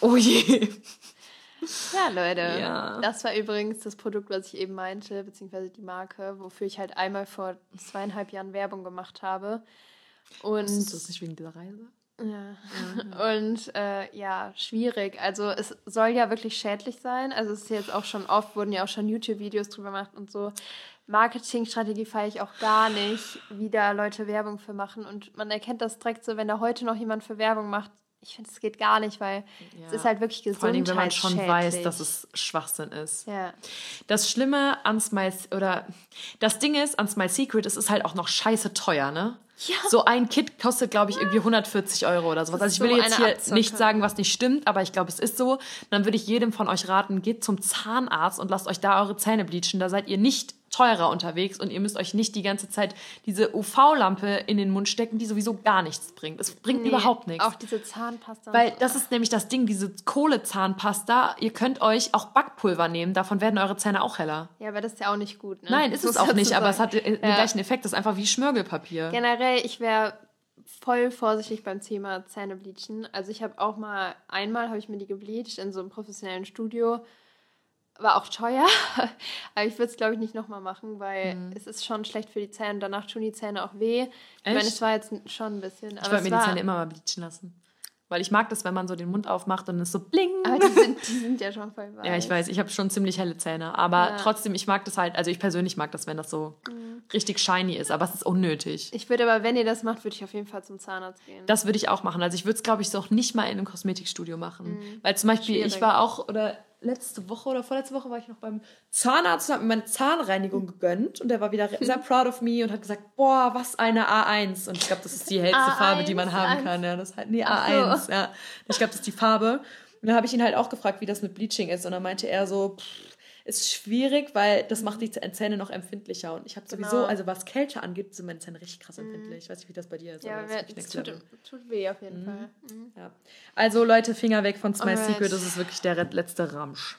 Oh je. Ja, Leute. Ja. Das war übrigens das Produkt, was ich eben meinte, beziehungsweise die Marke, wofür ich halt einmal vor zweieinhalb Jahren Werbung gemacht habe. Und Ist das nicht wegen dieser Reise? Ja. Und äh, ja, schwierig. Also es soll ja wirklich schädlich sein. Also es ist jetzt auch schon oft, wurden ja auch schon YouTube-Videos drüber gemacht und so. Marketingstrategie feiere ich auch gar nicht, wie da Leute Werbung für machen. Und man erkennt das direkt so, wenn da heute noch jemand für Werbung macht. Ich finde, es geht gar nicht, weil es Ja. ist halt wirklich Vor allen Dingen, wenn man schon weiß, gesundheitsschädlich. dass es Schwachsinn ist. Ja. Das Schlimme an Smile oder das Ding ist an Smile Secret, es ist halt auch noch scheiße teuer, ne? Ja. So ein Kit kostet, glaube ich, irgendwie 140 Euro oder sowas. Also ich will so jetzt hier Abzocke. nicht sagen, was nicht stimmt, aber ich glaube, es ist so. Dann würde ich jedem von euch raten, geht zum Zahnarzt und lasst euch da eure Zähne bleachen. Da seid ihr nicht teurer unterwegs und ihr müsst euch nicht die ganze Zeit diese UV-Lampe in den Mund stecken, die sowieso gar nichts bringt. Es bringt Nee, überhaupt nichts. Auch diese Zahnpasta. Weil das ist nämlich das Ding, diese Kohlezahnpasta, ihr könnt euch auch Backpulver nehmen, davon werden eure Zähne auch heller. ja, aber das ist ja auch nicht gut. Ne? Nein, ist es auch nicht, aber es sagen. hat den Ja. gleichen Effekt, das ist einfach wie Schmirgelpapier. Generell, ich wäre voll vorsichtig beim Thema Zähne bleachen. Also ich habe auch mal, einmal habe ich mir die gebleached in so einem professionellen Studio. War auch teuer, aber ich würde es, glaube ich, nicht nochmal machen, weil es ist schon schlecht für die Zähne. Danach tun die Zähne auch weh. Ich meine, Echt? es war jetzt schon ein bisschen. Ich wollte mir die Zähne immer mal bleachen lassen. Weil ich mag das, wenn man so den Mund aufmacht und es so bling. Aber die sind, die sind ja schon voll weiß. Ja, ich weiß, ich habe schon ziemlich helle Zähne. Aber Ja. trotzdem, ich mag das halt, also ich persönlich mag das, wenn das so richtig shiny ist, aber es ist unnötig. Ich würde aber, wenn ihr das macht, würde ich auf jeden Fall zum Zahnarzt gehen. Das würde ich auch machen. Also ich würde es, glaube ich, so auch nicht mal in einem Kosmetikstudio machen. Weil zum Beispiel, ich Schwierig. war auch, oder letzte Woche oder vorletzte Woche war ich noch beim Zahnarzt und habe mir meine Zahnreinigung gegönnt. Und der war wieder sehr proud of me und hat gesagt, boah, was eine A1. Und ich glaube, das ist die hellste A1, Farbe, die man haben A1. kann. Ja, das ist halt, nee, Ach so. A1. Ja. Ich glaube, das ist die Farbe. Und dann habe ich ihn halt auch gefragt, wie das mit Bleaching ist. Und dann meinte er so, pff, ist schwierig, weil das macht die Zähne noch empfindlicher. Und ich habe sowieso, Genau. also was Kälte angeht, sind meine Zähne richtig krass empfindlich. Ich weiß nicht, wie das bei dir ist. ja, aber das tut, tut weh auf jeden Fall. Mhm. Ja. Also Leute, Finger weg von Smile Alright. Secret, das ist wirklich der letzte Ramsch.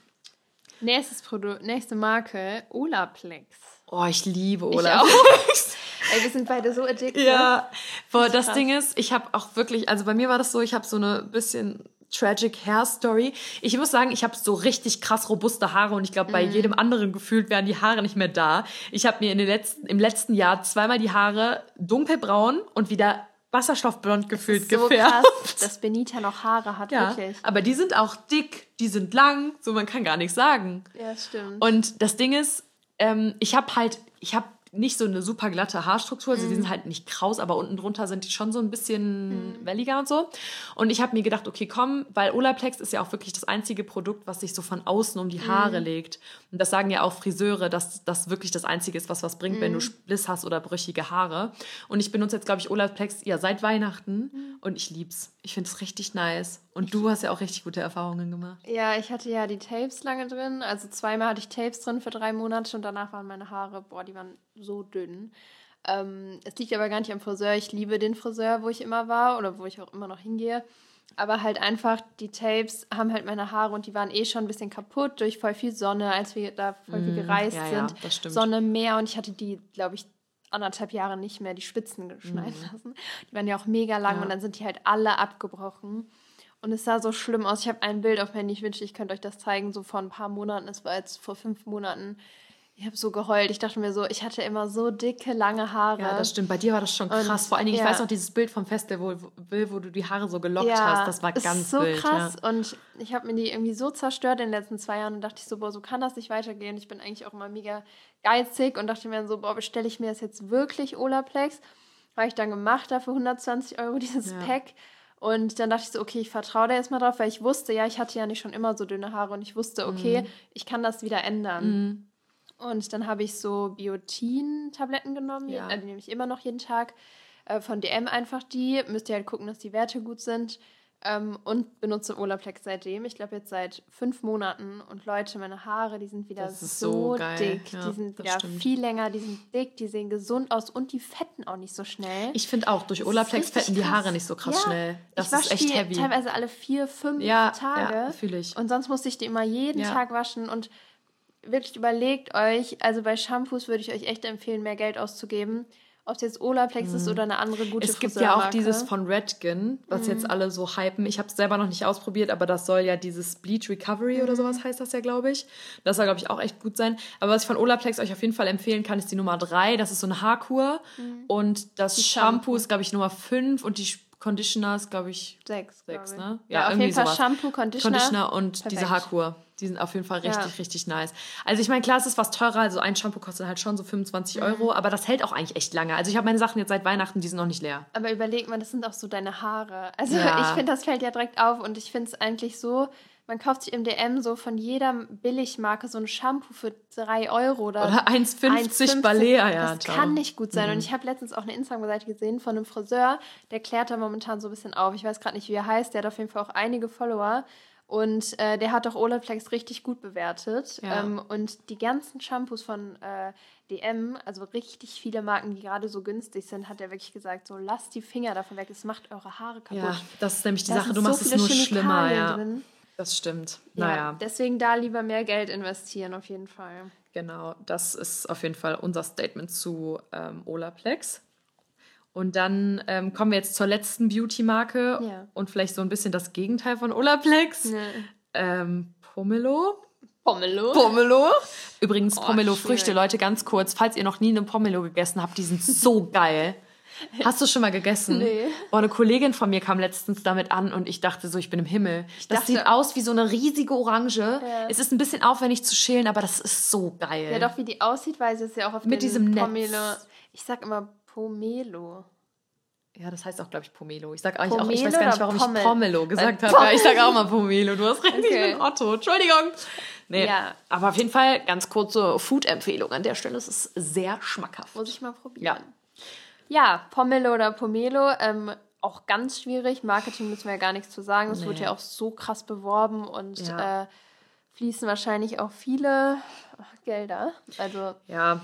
Nächstes Produkt, nächste Marke, Olaplex. Oh, ich liebe Ich auch. Ey, wir sind beide so addicted. Ja, boah, das krass. Ding ist, ich habe auch wirklich, also bei mir war das so, ich habe so eine bisschen tragic Hair Story. Ich muss sagen, ich habe so richtig krass robuste Haare und ich glaube, bei jedem anderen gefühlt wären die Haare nicht mehr da. Ich habe mir in den letzten, im letzten Jahr zweimal die Haare dunkelbraun und wieder wasserstoffblond gefühlt so gefärbt. krass, dass Benita noch Haare hat, Ja, wirklich. aber die sind auch dick, die sind lang, so man kann gar nichts sagen. Ja, stimmt. Und das Ding ist, ähm, ich habe halt, ich habe nicht so eine super glatte Haarstruktur, also Mhm. die sind halt nicht kraus, aber unten drunter sind die schon so ein bisschen Mhm. welliger und so. Und ich habe mir gedacht, okay, komm, weil Olaplex ist ja auch wirklich das einzige Produkt, was sich so von außen um die Mhm. Haare legt. Und das sagen ja auch Friseure, dass das wirklich das einzige ist, was was bringt, wenn du Mhm. Spliss hast oder brüchige Haare. Und ich benutze jetzt, glaube ich, Olaplex ja seit Weihnachten Mhm. und ich lieb's. Ich finde es richtig nice. Und du hast ja auch richtig gute Erfahrungen gemacht. ja, ich hatte ja die Tapes lange drin. Also zweimal hatte ich Tapes drin für drei Monate und danach waren meine Haare, boah, die waren so dünn. Ähm, es liegt aber gar nicht am Friseur. Ich liebe den Friseur, wo ich immer war oder wo ich auch immer noch hingehe. Aber halt einfach, die Tapes haben halt meine Haare und die waren eh schon ein bisschen kaputt durch voll viel Sonne, als wir da voll viel gereist Mm, ja, ja, sind. das stimmt. Sonne, Meer und ich hatte die, glaube ich, anderthalb Jahre nicht mehr die Spitzen geschneiden lassen. Die waren ja auch mega lang Mm. Ja. und dann sind die halt alle abgebrochen. Und es sah so schlimm aus. Ich habe ein Bild auf Handy, ich wünschte, ich könnte euch das zeigen, so vor ein paar Monaten. Es war jetzt vor fünf Monaten. Ich habe so geheult. Ich dachte mir so, ich hatte immer so dicke, lange Haare. Ja, das stimmt. Bei dir war das schon krass. Und, Vor allen Dingen, ich ja. weiß noch dieses Bild vom Festival, wo, wo du die Haare so gelockt Ja, hast. Das war ist ganz so wild. krass. Ja. Und ich habe mir die irgendwie so zerstört in den letzten zwei Jahren und dachte ich so, boah, so kann das nicht weitergehen. Ich bin eigentlich auch immer mega geizig und dachte mir dann so, boah, bestelle ich mir das jetzt wirklich Olaplex? Habe ich dann gemacht, dafür 120 Euro dieses. Pack. Und dann dachte ich so, okay, ich vertraue da jetzt mal drauf, weil ich wusste, ja, ich hatte ja nicht schon immer so dünne Haare und ich wusste, okay, Mhm. ich kann das wieder ändern. Und dann habe ich so Biotin-Tabletten genommen, Ja. äh, die nehme ich immer noch jeden Tag. Äh, von DM einfach die. Müsst ihr halt gucken, dass die Werte gut sind. Ähm, und benutze Olaplex seitdem. Ich glaube jetzt seit fünf Monaten. Und Leute, meine Haare, die sind wieder so, so dick. Ja, die sind wieder stimmt. viel länger, die sind dick, die sehen gesund aus und die fetten auch nicht so schnell. Ich finde auch, durch Olaplex fetten die. Haare nicht so krass Ja, schnell. Das ist echt die heavy. teilweise alle vier, fünf Ja, Tage. ja, fühl ich. Und sonst musste ich die immer jeden. Tag waschen. Und wirklich überlegt euch, also bei Shampoos würde ich euch echt empfehlen, mehr Geld auszugeben. Ob es jetzt Olaplex ist oder eine andere gute Mhm. Es gibt ja auch dieses von Redken, was Mhm. jetzt alle so hypen. Ich habe es selber noch nicht ausprobiert, aber das soll ja dieses Bleach Recovery Mhm. oder sowas heißt das ja, glaube ich. Das soll, glaube ich, auch echt gut sein. Aber was ich von Olaplex euch auf jeden Fall empfehlen kann, ist die Nummer 3. Das ist so eine Haarkur. Und das Mhm. Die Shampoo Shampoo. ist, glaube ich, Nummer 5 und die Conditioner ist, glaube ich, Sechs, sechs, glaube ich. ne? Ja, Ja, auf irgendwie jeden Fall sowas. Shampoo, Conditioner. Conditioner und Perfekt. diese Haarkur. Die sind auf jeden Fall richtig, Ja. richtig nice. Also ich meine, klar, es ist was teurer. Also ein Shampoo kostet halt schon so 25 Mhm. Euro, aber das hält auch eigentlich echt lange. Also ich habe meine Sachen jetzt seit Weihnachten, die sind noch nicht leer. Aber überleg mal, das sind auch so deine Haare. Also Ja. ich finde, das fällt ja direkt auf und ich finde es eigentlich so, man kauft sich im DM so von jeder Billigmarke so ein Shampoo für 3 Euro oder, Oder 1,50 1,50. Balea, ja. Das ciao. kann nicht gut sein. Mhm. Und ich habe letztens auch eine Instagram-Seite gesehen von einem Friseur, der klärt da momentan so ein bisschen auf. Ich weiß gerade nicht, wie er heißt. Der hat auf jeden Fall auch einige Follower. Und äh, der hat auch Olaplex richtig gut bewertet. Ja. Ähm, und die ganzen Shampoos von äh, DM, also richtig viele Marken, die gerade so günstig sind, hat er wirklich gesagt, so lasst die Finger davon weg, es macht eure Haare kaputt. Ja, das ist nämlich die Da Sache. Du so machst es nur schlimmer, ja. drin. Das stimmt. Ja, Naja, Deswegen da lieber mehr Geld investieren, auf jeden Fall. genau. Das ist auf jeden Fall unser Statement zu ähm, Olaplex. Und dann ähm, kommen wir jetzt zur letzten Beauty-Marke Ja. und vielleicht so ein bisschen das Gegenteil von Olaplex. Ähm, Pomelo. Pomelo. Pomelo. Übrigens, Oh, Pomelo-Früchte. Leute, ganz kurz, falls ihr noch nie eine Pomelo gegessen habt, die sind so geil. Hast du schon mal gegessen? Nee. Boah, eine Kollegin von mir kam letztens damit an und ich dachte so, ich bin im Himmel. das dachte- sieht aus wie so eine riesige Orange. Es ist ein bisschen aufwendig zu schälen, aber das ist so geil. Ja, doch, wie die aussieht, weiß ich es ja auch auf Mit diesem Netz. Pomelo. Ich sag immer Pomelo. Ja, das heißt auch, glaube ich, Pomelo. Ich sag eigentlich auch, ich Pomelo weiß gar nicht, warum Pommel? ich Pomelo gesagt Äh, habe. Ja, ich sage auch mal Pomelo. Du hast recht, ich Okay. bin Otto. Entschuldigung. Nee, Ja. aber auf jeden Fall ganz kurze Food-Empfehlung an der Stelle. Es ist sehr schmackhaft. Muss ich mal probieren. Ja. Ja, Pomelo oder Pomelo, ähm, auch ganz schwierig. Marketing müssen wir ja gar nichts zu sagen. Es Nee. wird ja auch so krass beworben und Ja. äh, fließen wahrscheinlich auch viele Gelder. Also, Ja.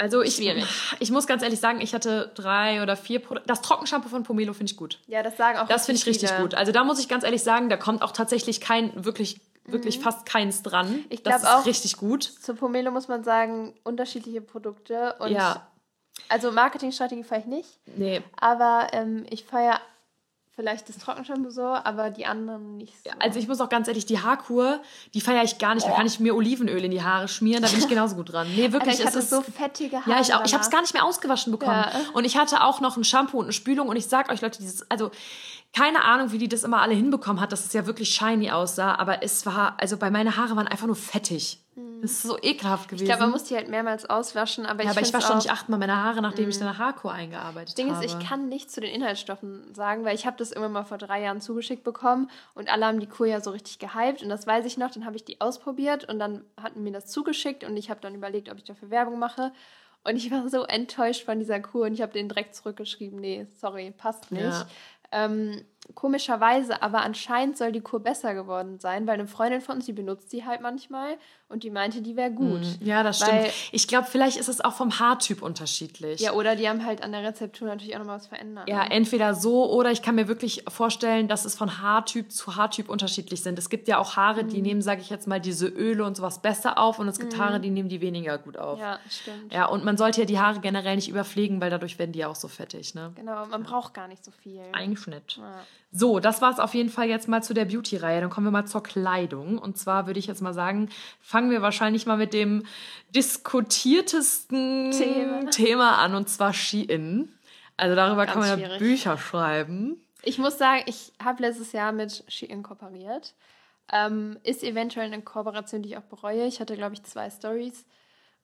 Also ich, Schwierig. ich muss ganz ehrlich sagen, ich hatte drei oder vier Produkte. Das Trockenshampoo von Pomelo finde ich gut. ja, das sagen auch Das finde ich richtig viele. gut. Also da muss ich ganz ehrlich sagen, da kommt auch tatsächlich kein, wirklich, wirklich fast keins dran. Mhm. Ich das glaub ist auch- richtig gut. Zu Pomelo muss man sagen, unterschiedliche Produkte. Und Ja. Also Marketingstrategie feiere ich nicht. Nee. Aber ähm, ich feiere vielleicht das Trockenshampoo so, aber die anderen nicht so. Also ich muss auch ganz ehrlich, die Haarkur, die feiere ich gar nicht. Da kann ich mir Olivenöl in die Haare schmieren, da bin ich genauso gut dran. Nee, wirklich, ich es hatte ist so fettige Haare. Ja, ich auch. Ich habe es gar nicht mehr ausgewaschen bekommen. Ja. Und ich hatte auch noch ein Shampoo und eine Spülung. Und ich sag euch, Leute, dieses, also keine Ahnung, wie die das immer alle hinbekommen hat, dass es ja wirklich shiny aussah. Aber es war, also bei meine Haare waren einfach nur fettig. Das ist so ekelhaft gewesen. Ich glaube, man muss die halt mehrmals auswaschen, aber ja, ich aber ich wasche auch- nicht achtmal meine Haare, nachdem ich eine Haarkur eingearbeitet Das Ding habe. ist, ich kann nichts zu den Inhaltsstoffen sagen, weil ich habe das irgendwann mal vor drei Jahren zugeschickt bekommen und alle haben die Kur ja so richtig gehypt und das weiß ich noch. Dann habe ich die ausprobiert und dann hatten mir das zugeschickt und ich habe dann überlegt, ob ich dafür Werbung mache. Und ich war so enttäuscht von dieser Kur und ich habe den direkt zurückgeschrieben, nee, sorry, passt nicht. Ja. Ähm, komischerweise, aber anscheinend soll die Kur besser geworden sein, weil eine Freundin von uns, die benutzt die halt manchmal und die meinte, die wäre gut. Ja, das Weil- stimmt. Ich glaube, vielleicht ist es auch vom Haartyp unterschiedlich. Ja, oder die haben halt an der Rezeptur natürlich auch nochmal was verändert. Ja, ne? entweder so oder ich kann mir wirklich vorstellen, dass es von Haartyp zu Haartyp unterschiedlich sind. Es gibt ja auch Haare, Mhm. die nehmen, sage ich jetzt mal, diese Öle und sowas besser auf und es gibt Haare, die nehmen die weniger gut auf. Ja. ja stimmt. und man sollte ja die Haare generell nicht überpflegen, weil dadurch werden die ja auch so fettig, ne? Genau, man braucht gar nicht so viel. Eigentlich nicht. Ja. So, das war es auf jeden Fall jetzt mal zu der Beauty-Reihe. Dann kommen wir mal zur Kleidung. Und zwar würde ich jetzt mal sagen, fangen wir wahrscheinlich mal mit dem diskutiertesten Thema, Thema an, und zwar Shein. Also darüber Ganz kann man ja schwierig. Bücher schreiben. Ich muss sagen, ich habe letztes Jahr mit Shein kooperiert. Ähm, ist eventuell eine Kooperation, die ich auch bereue. Ich hatte, glaube ich, zwei Stories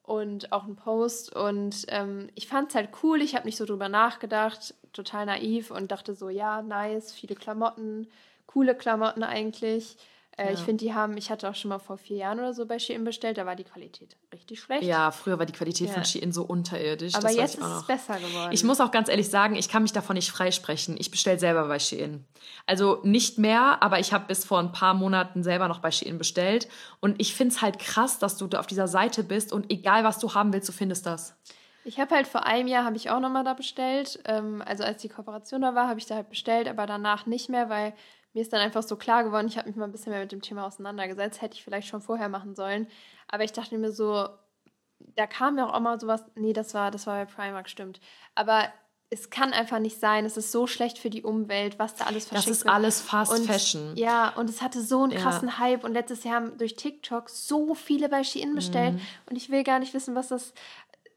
und auch einen Post. Und ähm, ich fand es halt cool. Ich habe nicht so drüber nachgedacht total naiv und dachte so, ja, nice, viele Klamotten, coole Klamotten eigentlich. Äh, ja. Ich finde, die haben, ich hatte auch schon mal vor vier Jahren oder so bei Shein bestellt, da war die Qualität richtig schlecht. Ja, früher war die Qualität ja. von Shein so unterirdisch. Aber jetzt ist es besser geworden. Ich muss auch ganz ehrlich sagen, ich kann mich davon nicht freisprechen. Ich bestelle selber bei Shein. Also nicht mehr, aber ich habe bis vor ein paar Monaten selber noch bei Shein bestellt. Und ich finde es halt krass, dass du auf dieser Seite bist und egal, was du haben willst, du findest das. Ich habe halt vor einem Jahr, habe ich auch nochmal da bestellt. Ähm, also als die Kooperation da war, habe ich da halt bestellt, aber danach nicht mehr, weil mir ist dann einfach so klar geworden, ich habe mich mal ein bisschen mehr mit dem Thema auseinandergesetzt. Hätte ich vielleicht schon vorher machen sollen. Aber ich dachte mir so, da kam ja auch mal sowas, nee, das war, das war bei Primark, stimmt. Aber es kann einfach nicht sein. Es ist so schlecht für die Umwelt, was da alles verschickt wird. Das ist alles Fast und, Fashion. Ja, und es hatte so einen krassen ja. Hype. Und letztes Jahr haben durch TikTok so viele bei Shein bestellt. Mhm. Und ich will gar nicht wissen, was das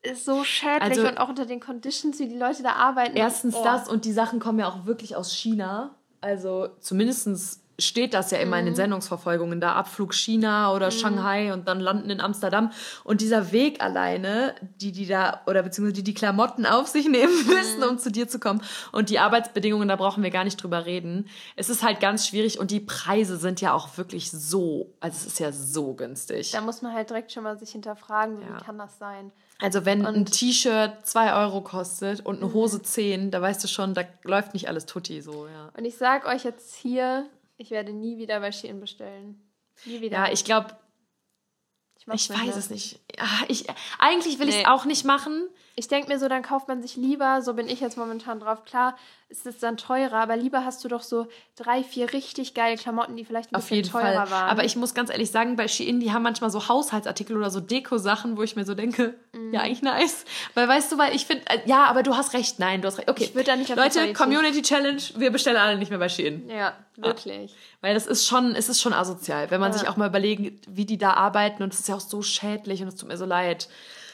ist so schädlich also, und auch unter den Conditions, wie die Leute da arbeiten. Erstens oh. das und die Sachen kommen ja auch wirklich aus China. Also zumindest steht das ja immer mhm. in den mhm. Sendungsverfolgungen da, Abflug China oder mhm. Shanghai und dann landen in Amsterdam. Und dieser Weg alleine, die die da, oder beziehungsweise die die Klamotten auf sich nehmen müssen, mhm. um zu dir zu kommen. Und die Arbeitsbedingungen, da brauchen wir gar nicht drüber reden. Es ist halt ganz schwierig und die Preise sind ja auch wirklich so, also es ist ja so günstig. Da muss man halt direkt schon mal sich hinterfragen, ja. wie kann das sein? Also wenn und ein T-Shirt 2 Euro kostet und eine mhm. Hose 10, da weißt du schon, da läuft nicht alles tutti so, ja. Und ich sag euch jetzt hier, ich werde nie wieder bei Shein bestellen. Nie wieder. Ja, ich glaube, ich, ich weiß es nicht. Ja, ich, eigentlich will nee. ich es auch nicht machen. Ich denke mir so, dann kauft man sich lieber, so bin ich jetzt momentan drauf. Klar, ist es dann teurer, aber lieber hast du doch so drei, vier richtig geile Klamotten, die vielleicht ein Auf bisschen teurer Fall. waren. Aber ich muss ganz ehrlich sagen, bei Shein, die haben manchmal so Haushaltsartikel oder so Deko-Sachen, wo ich mir so denke, mm. ja, eigentlich nice. Weil weißt du, weil ich finde, äh, ja, aber du hast recht, nein, du hast recht. Okay, ich würde da nicht auf Leute, Community Challenge, wir bestellen alle nicht mehr bei Shein. Ja, wirklich. Ja. Weil das ist schon, es ist schon asozial, wenn man ja. sich auch mal überlegt, wie die da arbeiten und es ist ja auch so schädlich und es tut mir so leid.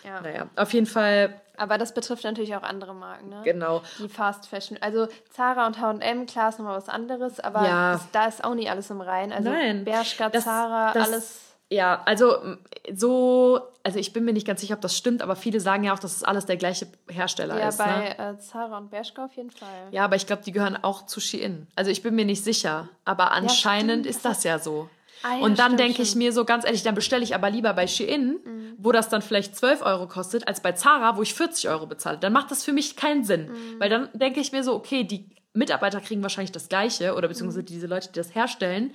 Ja. Naja, auf jeden Fall aber das betrifft natürlich auch andere Marken, ne? Genau. Die Fast Fashion. Also Zara und H&M, klar ist nochmal was anderes, aber ja. das, da ist auch nicht alles im Reinen. Also Nein. Bershka, das, Zara, das, alles... Ja, also so, also ich bin mir nicht ganz sicher, ob das stimmt, aber viele sagen ja auch, dass es alles der gleiche Hersteller ja, ist. Ja, bei ne? äh, Zara und Bershka auf jeden Fall. Ja, aber ich glaube, die gehören auch zu Shein. Also ich bin mir nicht sicher, aber anscheinend ja, ist das ja so. Ah, ja, und dann denke ich mir so ganz ehrlich, dann bestelle ich aber lieber bei Shein, mhm. wo das dann vielleicht 12 Euro kostet, als bei Zara, wo ich 40 Euro bezahle. Dann macht das für mich keinen Sinn. Mhm. Weil dann denke ich mir so, okay, die Mitarbeiter kriegen wahrscheinlich das Gleiche oder beziehungsweise mhm. diese Leute, die das herstellen,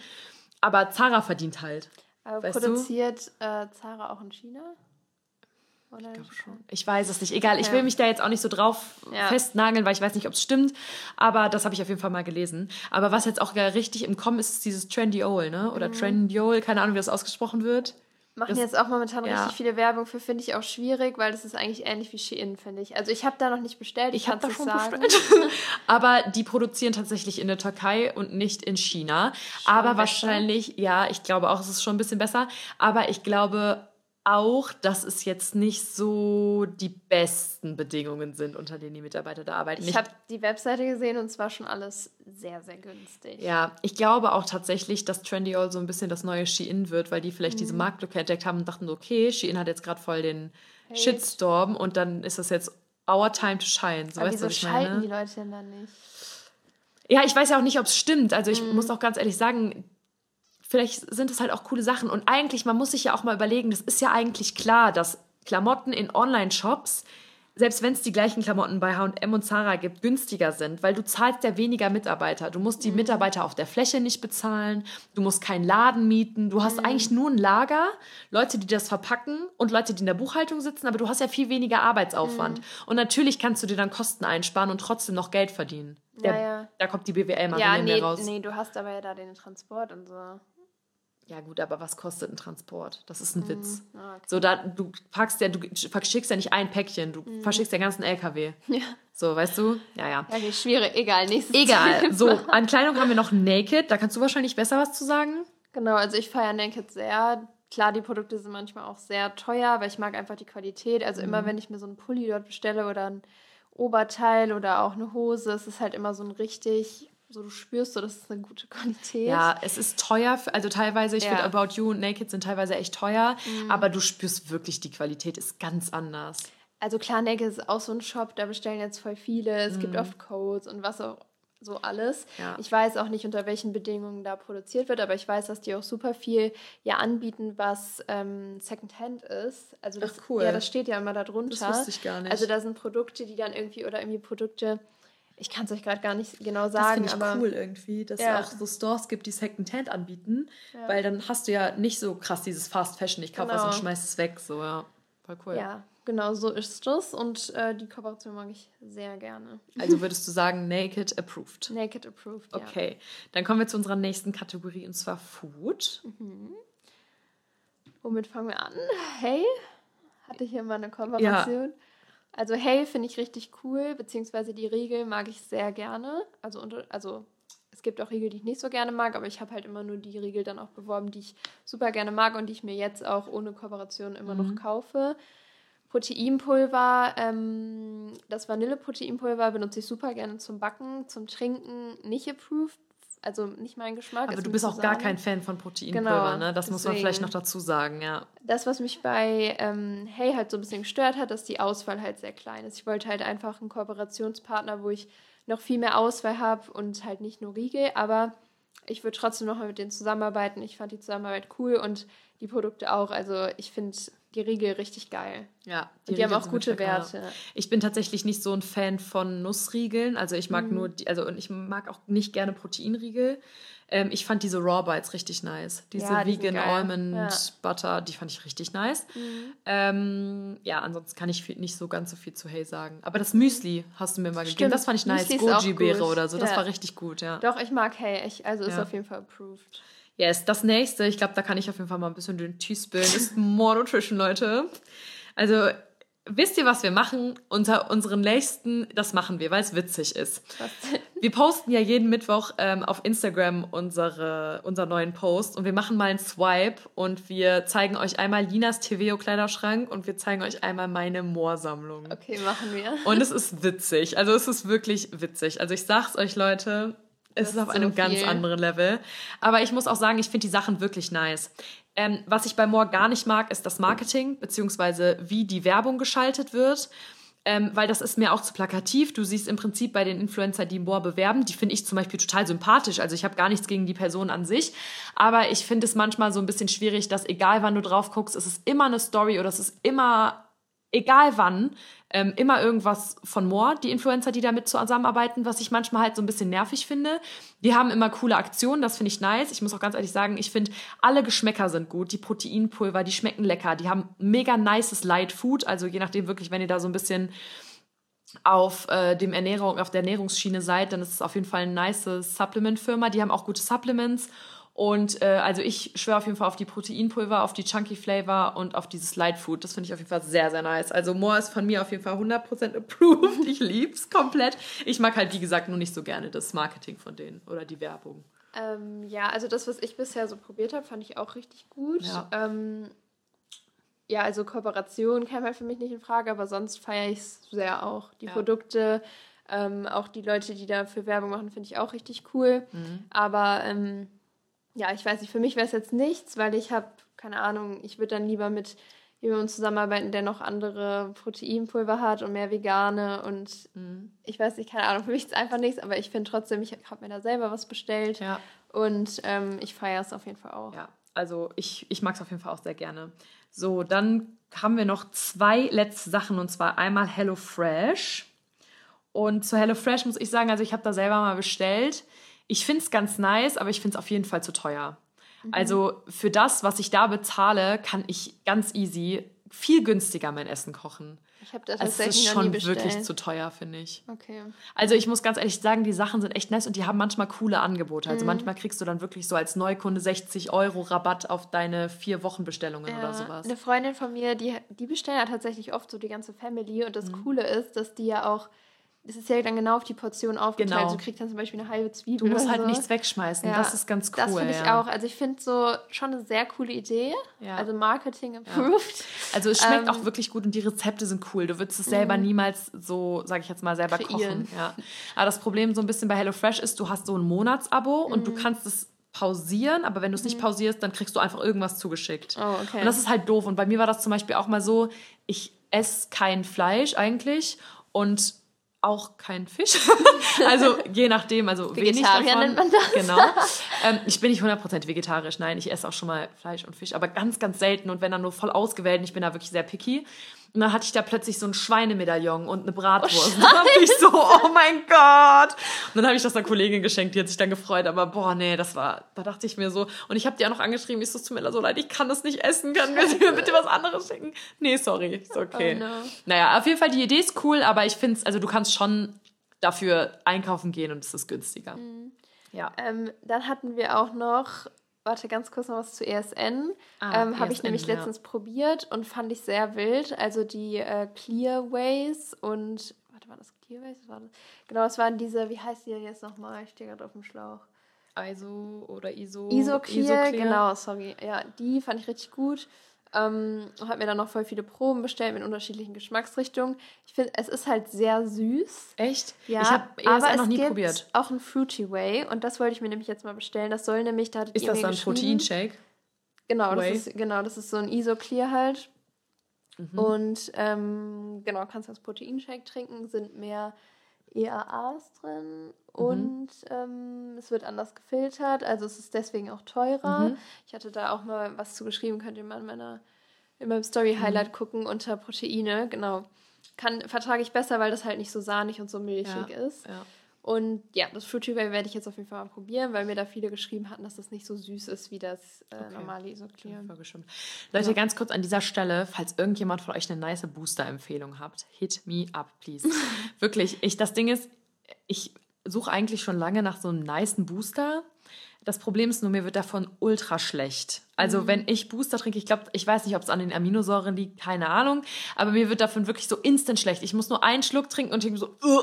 aber Zara verdient halt. Aber produziert äh, Zara auch in China? Oder ich, schon. ich weiß es nicht. Egal, ich ja. will mich da jetzt auch nicht so drauf ja. festnageln, weil ich weiß nicht, ob es stimmt. Aber das habe ich auf jeden Fall mal gelesen. Aber was jetzt auch richtig im Kommen ist, ist dieses Trendyol, ne? Oder mhm. Trendyol, keine Ahnung, wie das ausgesprochen wird. Machen das, jetzt auch momentan ja. richtig viele Werbung für, finde ich auch schwierig, weil das ist eigentlich ähnlich wie Shein, finde ich. Also ich habe da noch nicht bestellt, ich, ich habe da schon sagen. bestellt. Aber die produzieren tatsächlich in der Türkei und nicht in China. Schon Aber besser. wahrscheinlich, ja, ich glaube auch, es ist schon ein bisschen besser. Aber ich glaube auch, dass es jetzt nicht so die besten Bedingungen sind, unter denen die Mitarbeiter da arbeiten. Ich habe die Webseite gesehen und zwar schon alles sehr, sehr günstig. Ja, ich glaube auch tatsächlich, dass Trendyol so ein bisschen das neue Shein wird, weil die vielleicht mhm. diese Marktlücke entdeckt haben und dachten, okay, Shein hat jetzt gerade voll den Hate. Shitstorm und dann ist das jetzt our time to shine. So Aber wieso schalten die Leute denn dann nicht? Ja, ich weiß ja auch nicht, ob es stimmt. Also ich mhm. muss auch ganz ehrlich sagen, vielleicht sind es halt auch coole Sachen. Und eigentlich, man muss sich ja auch mal überlegen, das ist ja eigentlich klar, dass Klamotten in Online-Shops, selbst wenn es die gleichen Klamotten bei HM und Zara gibt, günstiger sind, weil du zahlst ja weniger Mitarbeiter. Du musst die mhm. Mitarbeiter auf der Fläche nicht bezahlen, du musst keinen Laden mieten, du hast mhm. eigentlich nur ein Lager, Leute, die das verpacken und Leute, die in der Buchhaltung sitzen, aber du hast ja viel weniger Arbeitsaufwand. Mhm. Und natürlich kannst du dir dann Kosten einsparen und trotzdem noch Geld verdienen. Der, ja, ja. Da kommt die BWL mal ja, nee, raus. Nee, du hast aber ja da den Transport und so. Ja, gut, aber was kostet ein Transport? Das ist ein Witz. Ah, okay. So, da, du packst ja, du verschickst ja nicht ein Päckchen, du verschickst den ganzen LKW. Ja. So, weißt du? Ja, ja. Ja, okay, schwierig. Egal, nächstes Egal. Thema. So, an Kleidung haben wir noch Naked. Da kannst du wahrscheinlich besser was zu sagen. Genau, also ich feiere Naked sehr. Klar, die Produkte sind manchmal auch sehr teuer, weil ich mag einfach die Qualität. Also Mhm. immer, wenn ich mir so einen Pulli dort bestelle oder ein Oberteil oder auch eine Hose, es ist halt immer so ein richtig, so du spürst so, das ist eine gute Qualität. Ja, es ist teuer. Also teilweise, ich Ja. Mhm. finde About You und Naked sind teilweise echt teuer. Aber du spürst wirklich, die Qualität ist ganz anders. Also klar, Naked ist auch so ein Shop, da bestellen jetzt voll viele. Es gibt Mhm. oft Codes und was auch so alles. Ja. Ich weiß auch nicht, unter welchen Bedingungen da produziert wird, aber ich weiß, dass die auch super viel ja anbieten, was ähm, Secondhand ist. Also das, Ach, cool. Ja, das steht ja immer darunter. Das wusste ich gar nicht. Also da sind Produkte, die dann irgendwie oder irgendwie Produkte, ich kann es euch gerade gar nicht genau Das sagen, finde ich aber cool irgendwie, dass Ja. es auch so Stores gibt, die Secondhand anbieten. Weil dann hast du ja nicht so krass dieses Fast Fashion, ich kaufe was Genau. und schmeiß es weg. So, ja. Voll cool. ja, genau so ist das und äh, die Kooperation mag ich sehr gerne. Also würdest du sagen, Naked approved. Naked approved, ja. Okay, dann kommen wir zu unserer nächsten Kategorie und zwar Food. Womit fangen wir an? Hey, hatte hier mal eine Kooperation. Also Hey finde ich richtig cool, beziehungsweise die Riegel mag ich sehr gerne. Also, unter, also es gibt auch Riegel, die ich nicht so gerne mag, aber ich habe halt immer nur die Riegel dann auch beworben, die ich super gerne mag und die ich mir jetzt auch ohne Kooperation immer noch kaufe. Proteinpulver, ähm, das Vanilleproteinpulver benutze ich super gerne zum Backen, zum Trinken nicht approved, also nicht mein Geschmack. Aber du bist auch gar kein Fan von Proteinpulver, Genau, ne? Das muss man vielleicht deswegen. noch dazu sagen, ja. Das, was mich bei ähm, Hey halt so ein bisschen gestört hat, dass die Auswahl halt sehr klein ist. Ich wollte halt einfach einen Kooperationspartner, wo ich noch viel mehr Auswahl habe und halt nicht nur Riegel, aber ich würde trotzdem noch mal mit denen zusammenarbeiten. Ich fand die Zusammenarbeit cool und die Produkte auch. Also ich finde die Riegel richtig geil. Ja, Und die haben Riegel auch sind gute. Werte. Ich bin tatsächlich nicht so ein Fan von Nussriegeln. Also ich Mhm. mag nur die, also und ich mag auch nicht gerne Proteinriegel. Ähm, ich fand diese Raw Bites richtig nice. Diese Ja, die Vegan. Almond Ja. Butter, die fand ich richtig nice. Ähm, ja, ansonsten kann ich viel, nicht so ganz so viel zu Hey sagen. Aber das Müsli hast du mir mal gegeben. Das fand ich nice. Auch Goji-Beere oder so. Das Ja. war richtig gut, ja. Doch, ich mag Hey. Ich, also ist auf jeden Fall approved. Yes, das nächste, ich glaube, da kann ich auf jeden Fall mal ein bisschen den Tee spillen, ist More Nutrition, Leute. Also, wisst ihr, was wir machen? Unter unseren nächsten, das machen wir, weil es witzig ist. Wir posten ja jeden Mittwoch ähm, auf Instagram unsere, unseren neuen Post und wir machen mal einen Swipe und wir zeigen euch einmal Linas Teveo Kleiderschrank und wir zeigen euch einmal meine Moorsammlung. Okay, machen wir. Und es ist witzig. Also es ist wirklich witzig. Also ich sag's euch, Leute, es ist auf ist einem so ganz viel. anderen Level. Aber ich muss auch sagen, ich finde die Sachen wirklich nice. Ähm, was ich bei More gar nicht mag, ist das Marketing, beziehungsweise wie die Werbung geschaltet wird. Ähm, weil das ist mir auch zu plakativ. Du siehst im Prinzip bei den Influencer, die Moore bewerben, die finde ich zum Beispiel total sympathisch. Also ich habe gar nichts gegen die Person an sich. Aber ich finde es manchmal so ein bisschen schwierig, dass egal wann du drauf guckst, es ist immer eine Story oder es ist immer egal wann, ähm, immer irgendwas von Moore, die Influencer, die damit zusammenarbeiten, was ich manchmal halt so ein bisschen nervig finde. Die haben immer coole Aktionen, das finde ich nice. Ich muss auch ganz ehrlich sagen, ich finde, alle Geschmäcker sind gut. Die Proteinpulver, die schmecken lecker. Die haben mega nices Light Food, also je nachdem wirklich, wenn ihr da so ein bisschen auf äh, dem Ernährung, auf der Ernährungsschiene seid, dann ist es auf jeden Fall eine nice Supplement-Firma. Die haben auch gute Supplements. Und äh, also ich schwöre auf jeden Fall auf die Proteinpulver, auf die Chunky Flavor und auf dieses Light Food. Das finde ich auf jeden Fall sehr, sehr nice. Also More ist von mir auf jeden Fall 100% approved. Ich lieb's komplett. Ich mag halt, wie gesagt, nur nicht so gerne das Marketing von denen oder die Werbung. Ähm, ja, also das, was ich bisher so probiert habe, fand ich auch richtig gut. Ja. Ähm, ja, also Kooperation käme halt für mich nicht in Frage, aber sonst feiere ich es sehr auch. Die Ja. Produkte, ähm, auch die Leute, die dafür Werbung machen, finde ich auch richtig cool. Mhm. Aber ähm, ja, ich weiß nicht, für mich wäre es jetzt nichts, weil ich habe, keine Ahnung, ich würde dann lieber mit jemandem zusammenarbeiten, der noch andere Proteinpulver hat und mehr vegane und Mhm. ich weiß nicht, keine Ahnung, für mich ist es einfach nichts, aber ich finde trotzdem, ich habe mir da selber was bestellt Ja. und ähm, ich feiere es auf jeden Fall auch. Ja, also ich, ich mag es auf jeden Fall auch sehr gerne. So, dann haben wir noch zwei letzte Sachen und zwar einmal HelloFresh. Und zu HelloFresh muss ich sagen, also ich habe da selber mal bestellt. Ich finde es ganz nice, aber ich finde es auf jeden Fall zu teuer. Also für das, was ich da bezahle, kann ich ganz easy viel günstiger mein Essen kochen. Ich habe das Also es ist schon bestellt. wirklich zu teuer, finde ich. Okay. Also ich muss ganz ehrlich sagen, die Sachen sind echt nice und die haben manchmal coole Angebote. Mhm. Also manchmal kriegst du dann wirklich so als Neukunde 60 Euro Rabatt auf deine vier Wochen Bestellungen oder Ja, sowas. Eine Freundin von mir, die, die bestellen ja tatsächlich oft so die ganze Family und das Mhm. Coole ist, dass die ja auch, es ist ja dann genau auf die Portion aufgeteilt. Genau. Du kriegst dann zum Beispiel eine halbe Zwiebel. Du musst halt so. nichts wegschmeißen. Ja, Das ist ganz cool. Das finde ich ja. auch. Also ich finde so schon eine sehr coole Idee. Ja. Also Marketing approved. Also es schmeckt Ähm, auch wirklich gut und die Rezepte sind cool. Du würdest es selber niemals so, sage ich jetzt mal, selber Kreieren. kochen. Aber das Problem so ein bisschen bei HelloFresh ist, du hast so ein Monatsabo und Mhm. du kannst es pausieren, aber wenn du es nicht pausierst, dann kriegst du einfach irgendwas zugeschickt. Oh, okay. Und das ist halt doof. Und bei mir war das zum Beispiel auch mal so, ich esse kein Fleisch eigentlich und auch kein Fisch. also je nachdem, also wenig Vegetarier davon. nennt man das. Genau. Ähm, ich bin nicht 100% vegetarisch, nein, ich esse auch schon mal Fleisch und Fisch, aber ganz, ganz selten und wenn dann nur voll ausgewählt. Ich bin da wirklich sehr picky. Und dann hatte ich da plötzlich so ein Schweinemedaillon und eine Bratwurst. und dann dachte ich so, oh mein Gott. Und dann habe ich das einer Kollegin geschenkt, die hat sich dann gefreut. Aber boah, nee, das war, da dachte ich mir so. Und ich habe die auch noch angeschrieben, ich so, es tut mir so leid, ich kann das nicht essen. Können wir mir bitte was anderes schicken? Nee, sorry, ist okay. Oh no. Naja, auf jeden Fall, die Idee ist cool, aber ich finde es, also du kannst schon dafür einkaufen gehen und es ist günstiger. Mhm. Ja. Ähm, dann hatten wir auch noch, warte ganz kurz noch was zu ESN. Ah, ähm, Habe ich ESN, nämlich ja. letztens probiert und fand ich sehr wild. Also die äh, Clearways und, warte, war das Clearways? Was War das? Genau, das waren diese, wie heißt die denn jetzt nochmal? Ich stehe gerade auf dem Schlauch. ISO oder ISO. Isoclear, genau, sorry. Ja, die fand ich richtig gut. Ähm, und habe mir dann noch voll viele Proben bestellt mit unterschiedlichen Geschmacksrichtungen. Ich finde, es ist halt sehr süß. Echt? Ja, ich habe aber es noch nie gibt probiert. auch ein Fruity Way und das wollte ich mir nämlich jetzt mal bestellen. Das soll nämlich, da Ist das dann geschrieben- Proteinshake? Genau, das ist, genau, das ist so ein Isoclear halt. Mhm. Und ähm, genau, kannst das Proteinshake trinken, sind mehr EAAs drin Mhm. und ähm, es wird anders gefiltert, also es ist deswegen auch teurer. Mhm. Ich hatte da auch mal was zu geschrieben, könnt ihr mal in meiner in meinem Story Highlight Mhm. gucken unter Proteine, genau. Kann vertrage ich besser, weil das halt nicht so sahnig und so milchig Ja, ist. ja. Und ja, das Fruity Way werde ich jetzt auf jeden Fall mal probieren, weil mir da viele geschrieben hatten, dass das nicht so süß ist wie das äh, Okay. normale Isoclear. Leute, ganz kurz an dieser Stelle, falls irgendjemand von euch eine nice Booster-Empfehlung habt, hit me up, please. Wirklich, ich, das Ding ist, ich suche eigentlich schon lange nach so einem nicen Booster. Das Problem ist nur, mir wird davon ultra schlecht. Also, wenn ich Booster trinke, ich glaube, ich weiß nicht, ob es an den Aminosäuren liegt, keine Ahnung, aber mir wird davon wirklich so instant schlecht. Ich muss nur einen Schluck trinken und ich bin so, uh,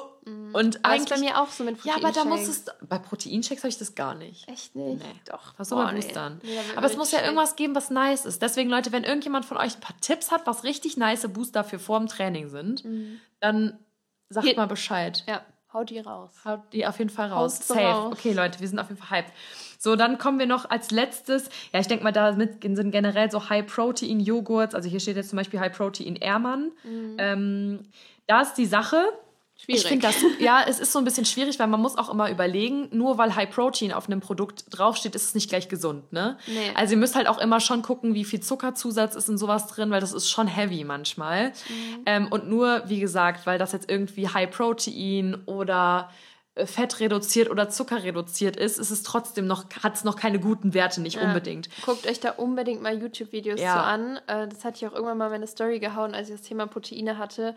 und Aber eigentlich. bei mir auch so mit ja, aber da muss Proteinshakes. es. Bei Proteinshakes habe ich das gar nicht. Echt nicht? Nee. Doch. Was soll man Boah, nee. boostern? Nee, wird Aber es muss ja irgendwas geben, was nice ist. Deswegen, Leute, wenn irgendjemand von euch ein paar Tipps hat, was richtig nice Booster für vor dem Training sind, dann sagt Hier- mal Bescheid. Ja, haut die raus. Haut die auf jeden Fall raus. Haut's Safe. raus. Okay, Leute, wir sind auf jeden Fall hyped. So, dann kommen wir noch als letztes. Ja, ich denke mal, damit sind generell so High-Protein-Joghurts. Also hier steht jetzt zum Beispiel High-Protein-Ehrmann. Ähm, da ist die Sache. Schwierig. Ich finde das, ja, es ist so ein bisschen schwierig, weil man muss auch immer überlegen, nur weil High Protein auf einem Produkt draufsteht, ist es nicht gleich gesund, ne? Nee. Also ihr müsst halt auch immer schon gucken, wie viel Zuckerzusatz ist in sowas drin, weil das ist schon heavy manchmal. Ähm, und nur, wie gesagt, weil das jetzt irgendwie High Protein oder Fett reduziert oder Zucker reduziert ist, ist es trotzdem noch, hat es noch keine guten Werte, nicht unbedingt. Guckt euch da unbedingt mal YouTube-Videos Ja. zu an. Äh, Das hatte ich auch irgendwann mal in meine Story gehauen, als ich das Thema Proteine hatte.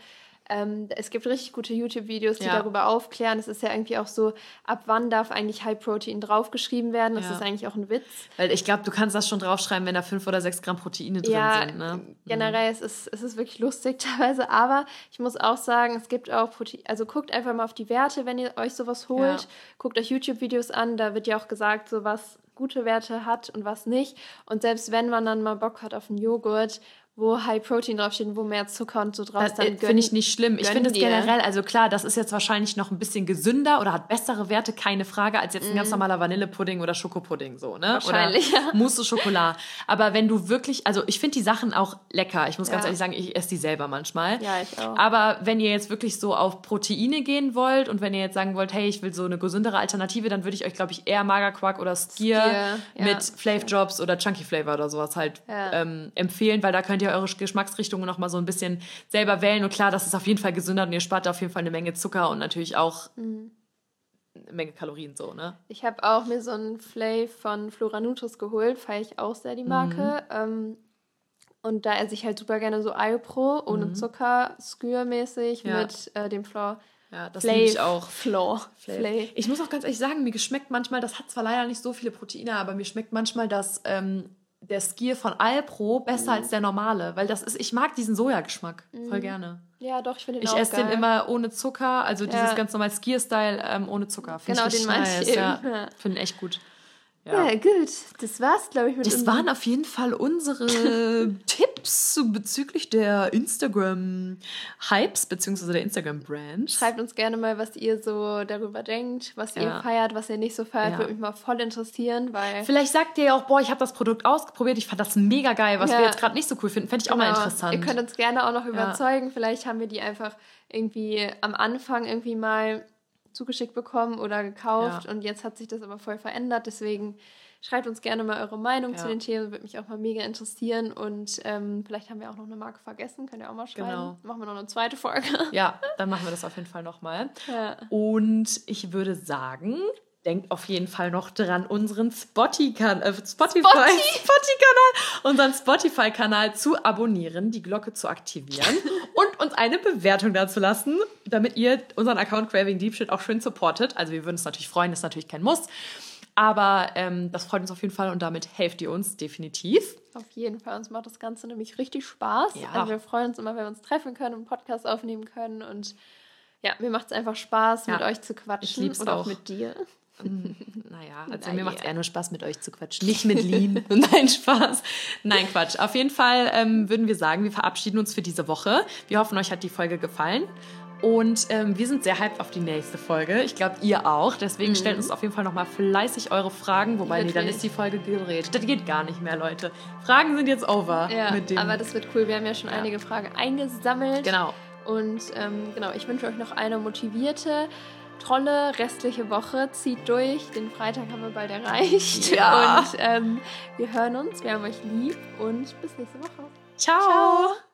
Ähm, es gibt richtig gute YouTube-Videos, die Ja. darüber aufklären. Es ist ja irgendwie auch so, ab wann darf eigentlich High Protein draufgeschrieben werden? Das Ja. ist eigentlich auch ein Witz. Weil ich glaube, du kannst das schon draufschreiben, wenn da fünf oder sechs Gramm Proteine drin ja, sind, ne? generell es ist es ist wirklich lustig teilweise, aber ich muss auch sagen, es gibt auch Protein, also guckt einfach mal auf die Werte, wenn ihr euch sowas holt. Guckt euch YouTube-Videos an, da wird ja auch gesagt, so was gute Werte hat und was nicht. Und selbst wenn man dann mal Bock hat auf einen Joghurt, wo High Protein draufsteht und wo mehr Zucker und so drauf ist, dann äh, finde ich nicht schlimm. Ich finde es generell, also klar, das ist jetzt wahrscheinlich noch ein bisschen gesünder oder hat bessere Werte, keine Frage, als jetzt ein ganz normaler Vanillepudding oder Schokopudding, so, ne? Wahrscheinlich, oder ja. Mousse au Chocolat. Aber wenn du wirklich, also ich finde die Sachen auch lecker. Ich muss ganz Ja. ehrlich sagen, ich esse die selber manchmal. Ja, ich auch. Aber wenn ihr jetzt wirklich so auf Proteine gehen wollt und wenn ihr jetzt sagen wollt, hey, ich will so eine gesündere Alternative, dann würde ich euch, glaube ich, eher Magerquark oder Skier, Skier, ja. mit Flav Drops oder Chunky Flavor oder sowas halt ähm, empfehlen, weil da könnt ihr eure Geschmacksrichtungen noch mal so ein bisschen selber wählen. Und klar, das ist auf jeden Fall gesünder und ihr spart da auf jeden Fall eine Menge Zucker und natürlich auch Mhm. eine Menge Kalorien so, ne? Ich habe auch mir so einen Flav von Flora Nutris geholt, feiere ich auch sehr die Marke. Mhm. Ähm, Und da esse ich halt super gerne so Alpro ohne Mhm. Zucker, skürmäßig Ja. mit äh, dem Floor. Ja, das Flav- liebe ich auch. Floor. Flav. Flav. Ich muss auch ganz ehrlich sagen, mir geschmeckt manchmal, das hat zwar leider nicht so viele Proteine, aber mir schmeckt manchmal das, ähm, der Skier von Alpro besser Mhm. als der normale, weil das ist, ich mag diesen Sojageschmack voll gerne. Ja, doch, ich finde den Ich auch esse geil. den immer ohne Zucker, also dieses Ja. ganz normal Skier-Style ähm, ohne Zucker. Find Genau, ich den meinte ich nice, ja. eben, ja. Finde echt gut. Ja, gut. Das war's, glaube ich, mit Das waren auf jeden Fall unsere Tipps bezüglich der Instagram-Hypes, beziehungsweise der Instagram-Brand. Schreibt uns gerne mal, was ihr so darüber denkt, was ihr Ja. feiert, was ihr nicht so feiert. Ja. Würde mich mal voll interessieren, weil Vielleicht sagt ihr ja auch, boah, ich habe das Produkt ausprobiert, ich fand das mega geil, was Ja. wir jetzt gerade nicht so cool finden. Fände ich auch mal Genau. interessant. Ihr könnt uns gerne auch noch überzeugen. Vielleicht haben wir die einfach irgendwie am Anfang irgendwie mal zugeschickt bekommen oder gekauft Ja. und jetzt hat sich das aber voll verändert. Deswegen schreibt uns gerne mal eure Meinung zu Ja. den Themen, würde mich auch mal mega interessieren und ähm, vielleicht haben wir auch noch eine Marke vergessen, könnt ihr auch mal schreiben. Genau. Machen wir noch eine zweite Folge. ja, dann machen wir das auf jeden Fall nochmal. ja. Und ich würde sagen, denkt auf jeden Fall noch dran, unseren Spotify-Kanal, äh, Spotify, Spotify-Kanal, unseren Spotify-Kanal zu abonnieren, die Glocke zu aktivieren und eine Bewertung dazu lassen, damit ihr unseren Account Craving Deep Shit auch schön supportet. Also wir würden uns natürlich freuen, ist natürlich kein Muss. Aber ähm, das freut uns auf jeden Fall und damit helft ihr uns definitiv. Auf jeden Fall. Uns macht das Ganze nämlich richtig Spaß. Ja. Also wir freuen uns immer, wenn wir uns treffen können und Podcast aufnehmen können. Und ja, mir macht es einfach Spaß, Ja. mit euch zu quatschen. Ich lieb's und auch auch. mit dir. Naja, also Na mir ja. macht es eher nur Spaß, mit euch zu quatschen. Nicht mit Lean. Nein, Spaß. Nein, Quatsch. Auf jeden Fall ähm, würden wir sagen, wir verabschieden uns für diese Woche. Wir hoffen, euch hat die Folge gefallen. Und ähm, wir sind sehr hyped auf die nächste Folge. Ich glaube, ihr auch. Deswegen stellt uns auf jeden Fall nochmal fleißig eure Fragen. Wobei, Mhm. Nee, dann ist die Folge gedreht. Das geht gar nicht mehr, Leute. Fragen sind jetzt over. Ja, mit dem. aber das wird cool. Wir haben ja schon Ja. einige Fragen eingesammelt. genau. Und ähm, genau, ich wünsche euch noch eine motivierte, tolle restliche Woche. Zieht durch. Den Freitag haben wir bald erreicht. Ja. Und ähm, wir hören uns. Wir haben euch lieb. Und bis nächste Woche. Ciao. Ciao.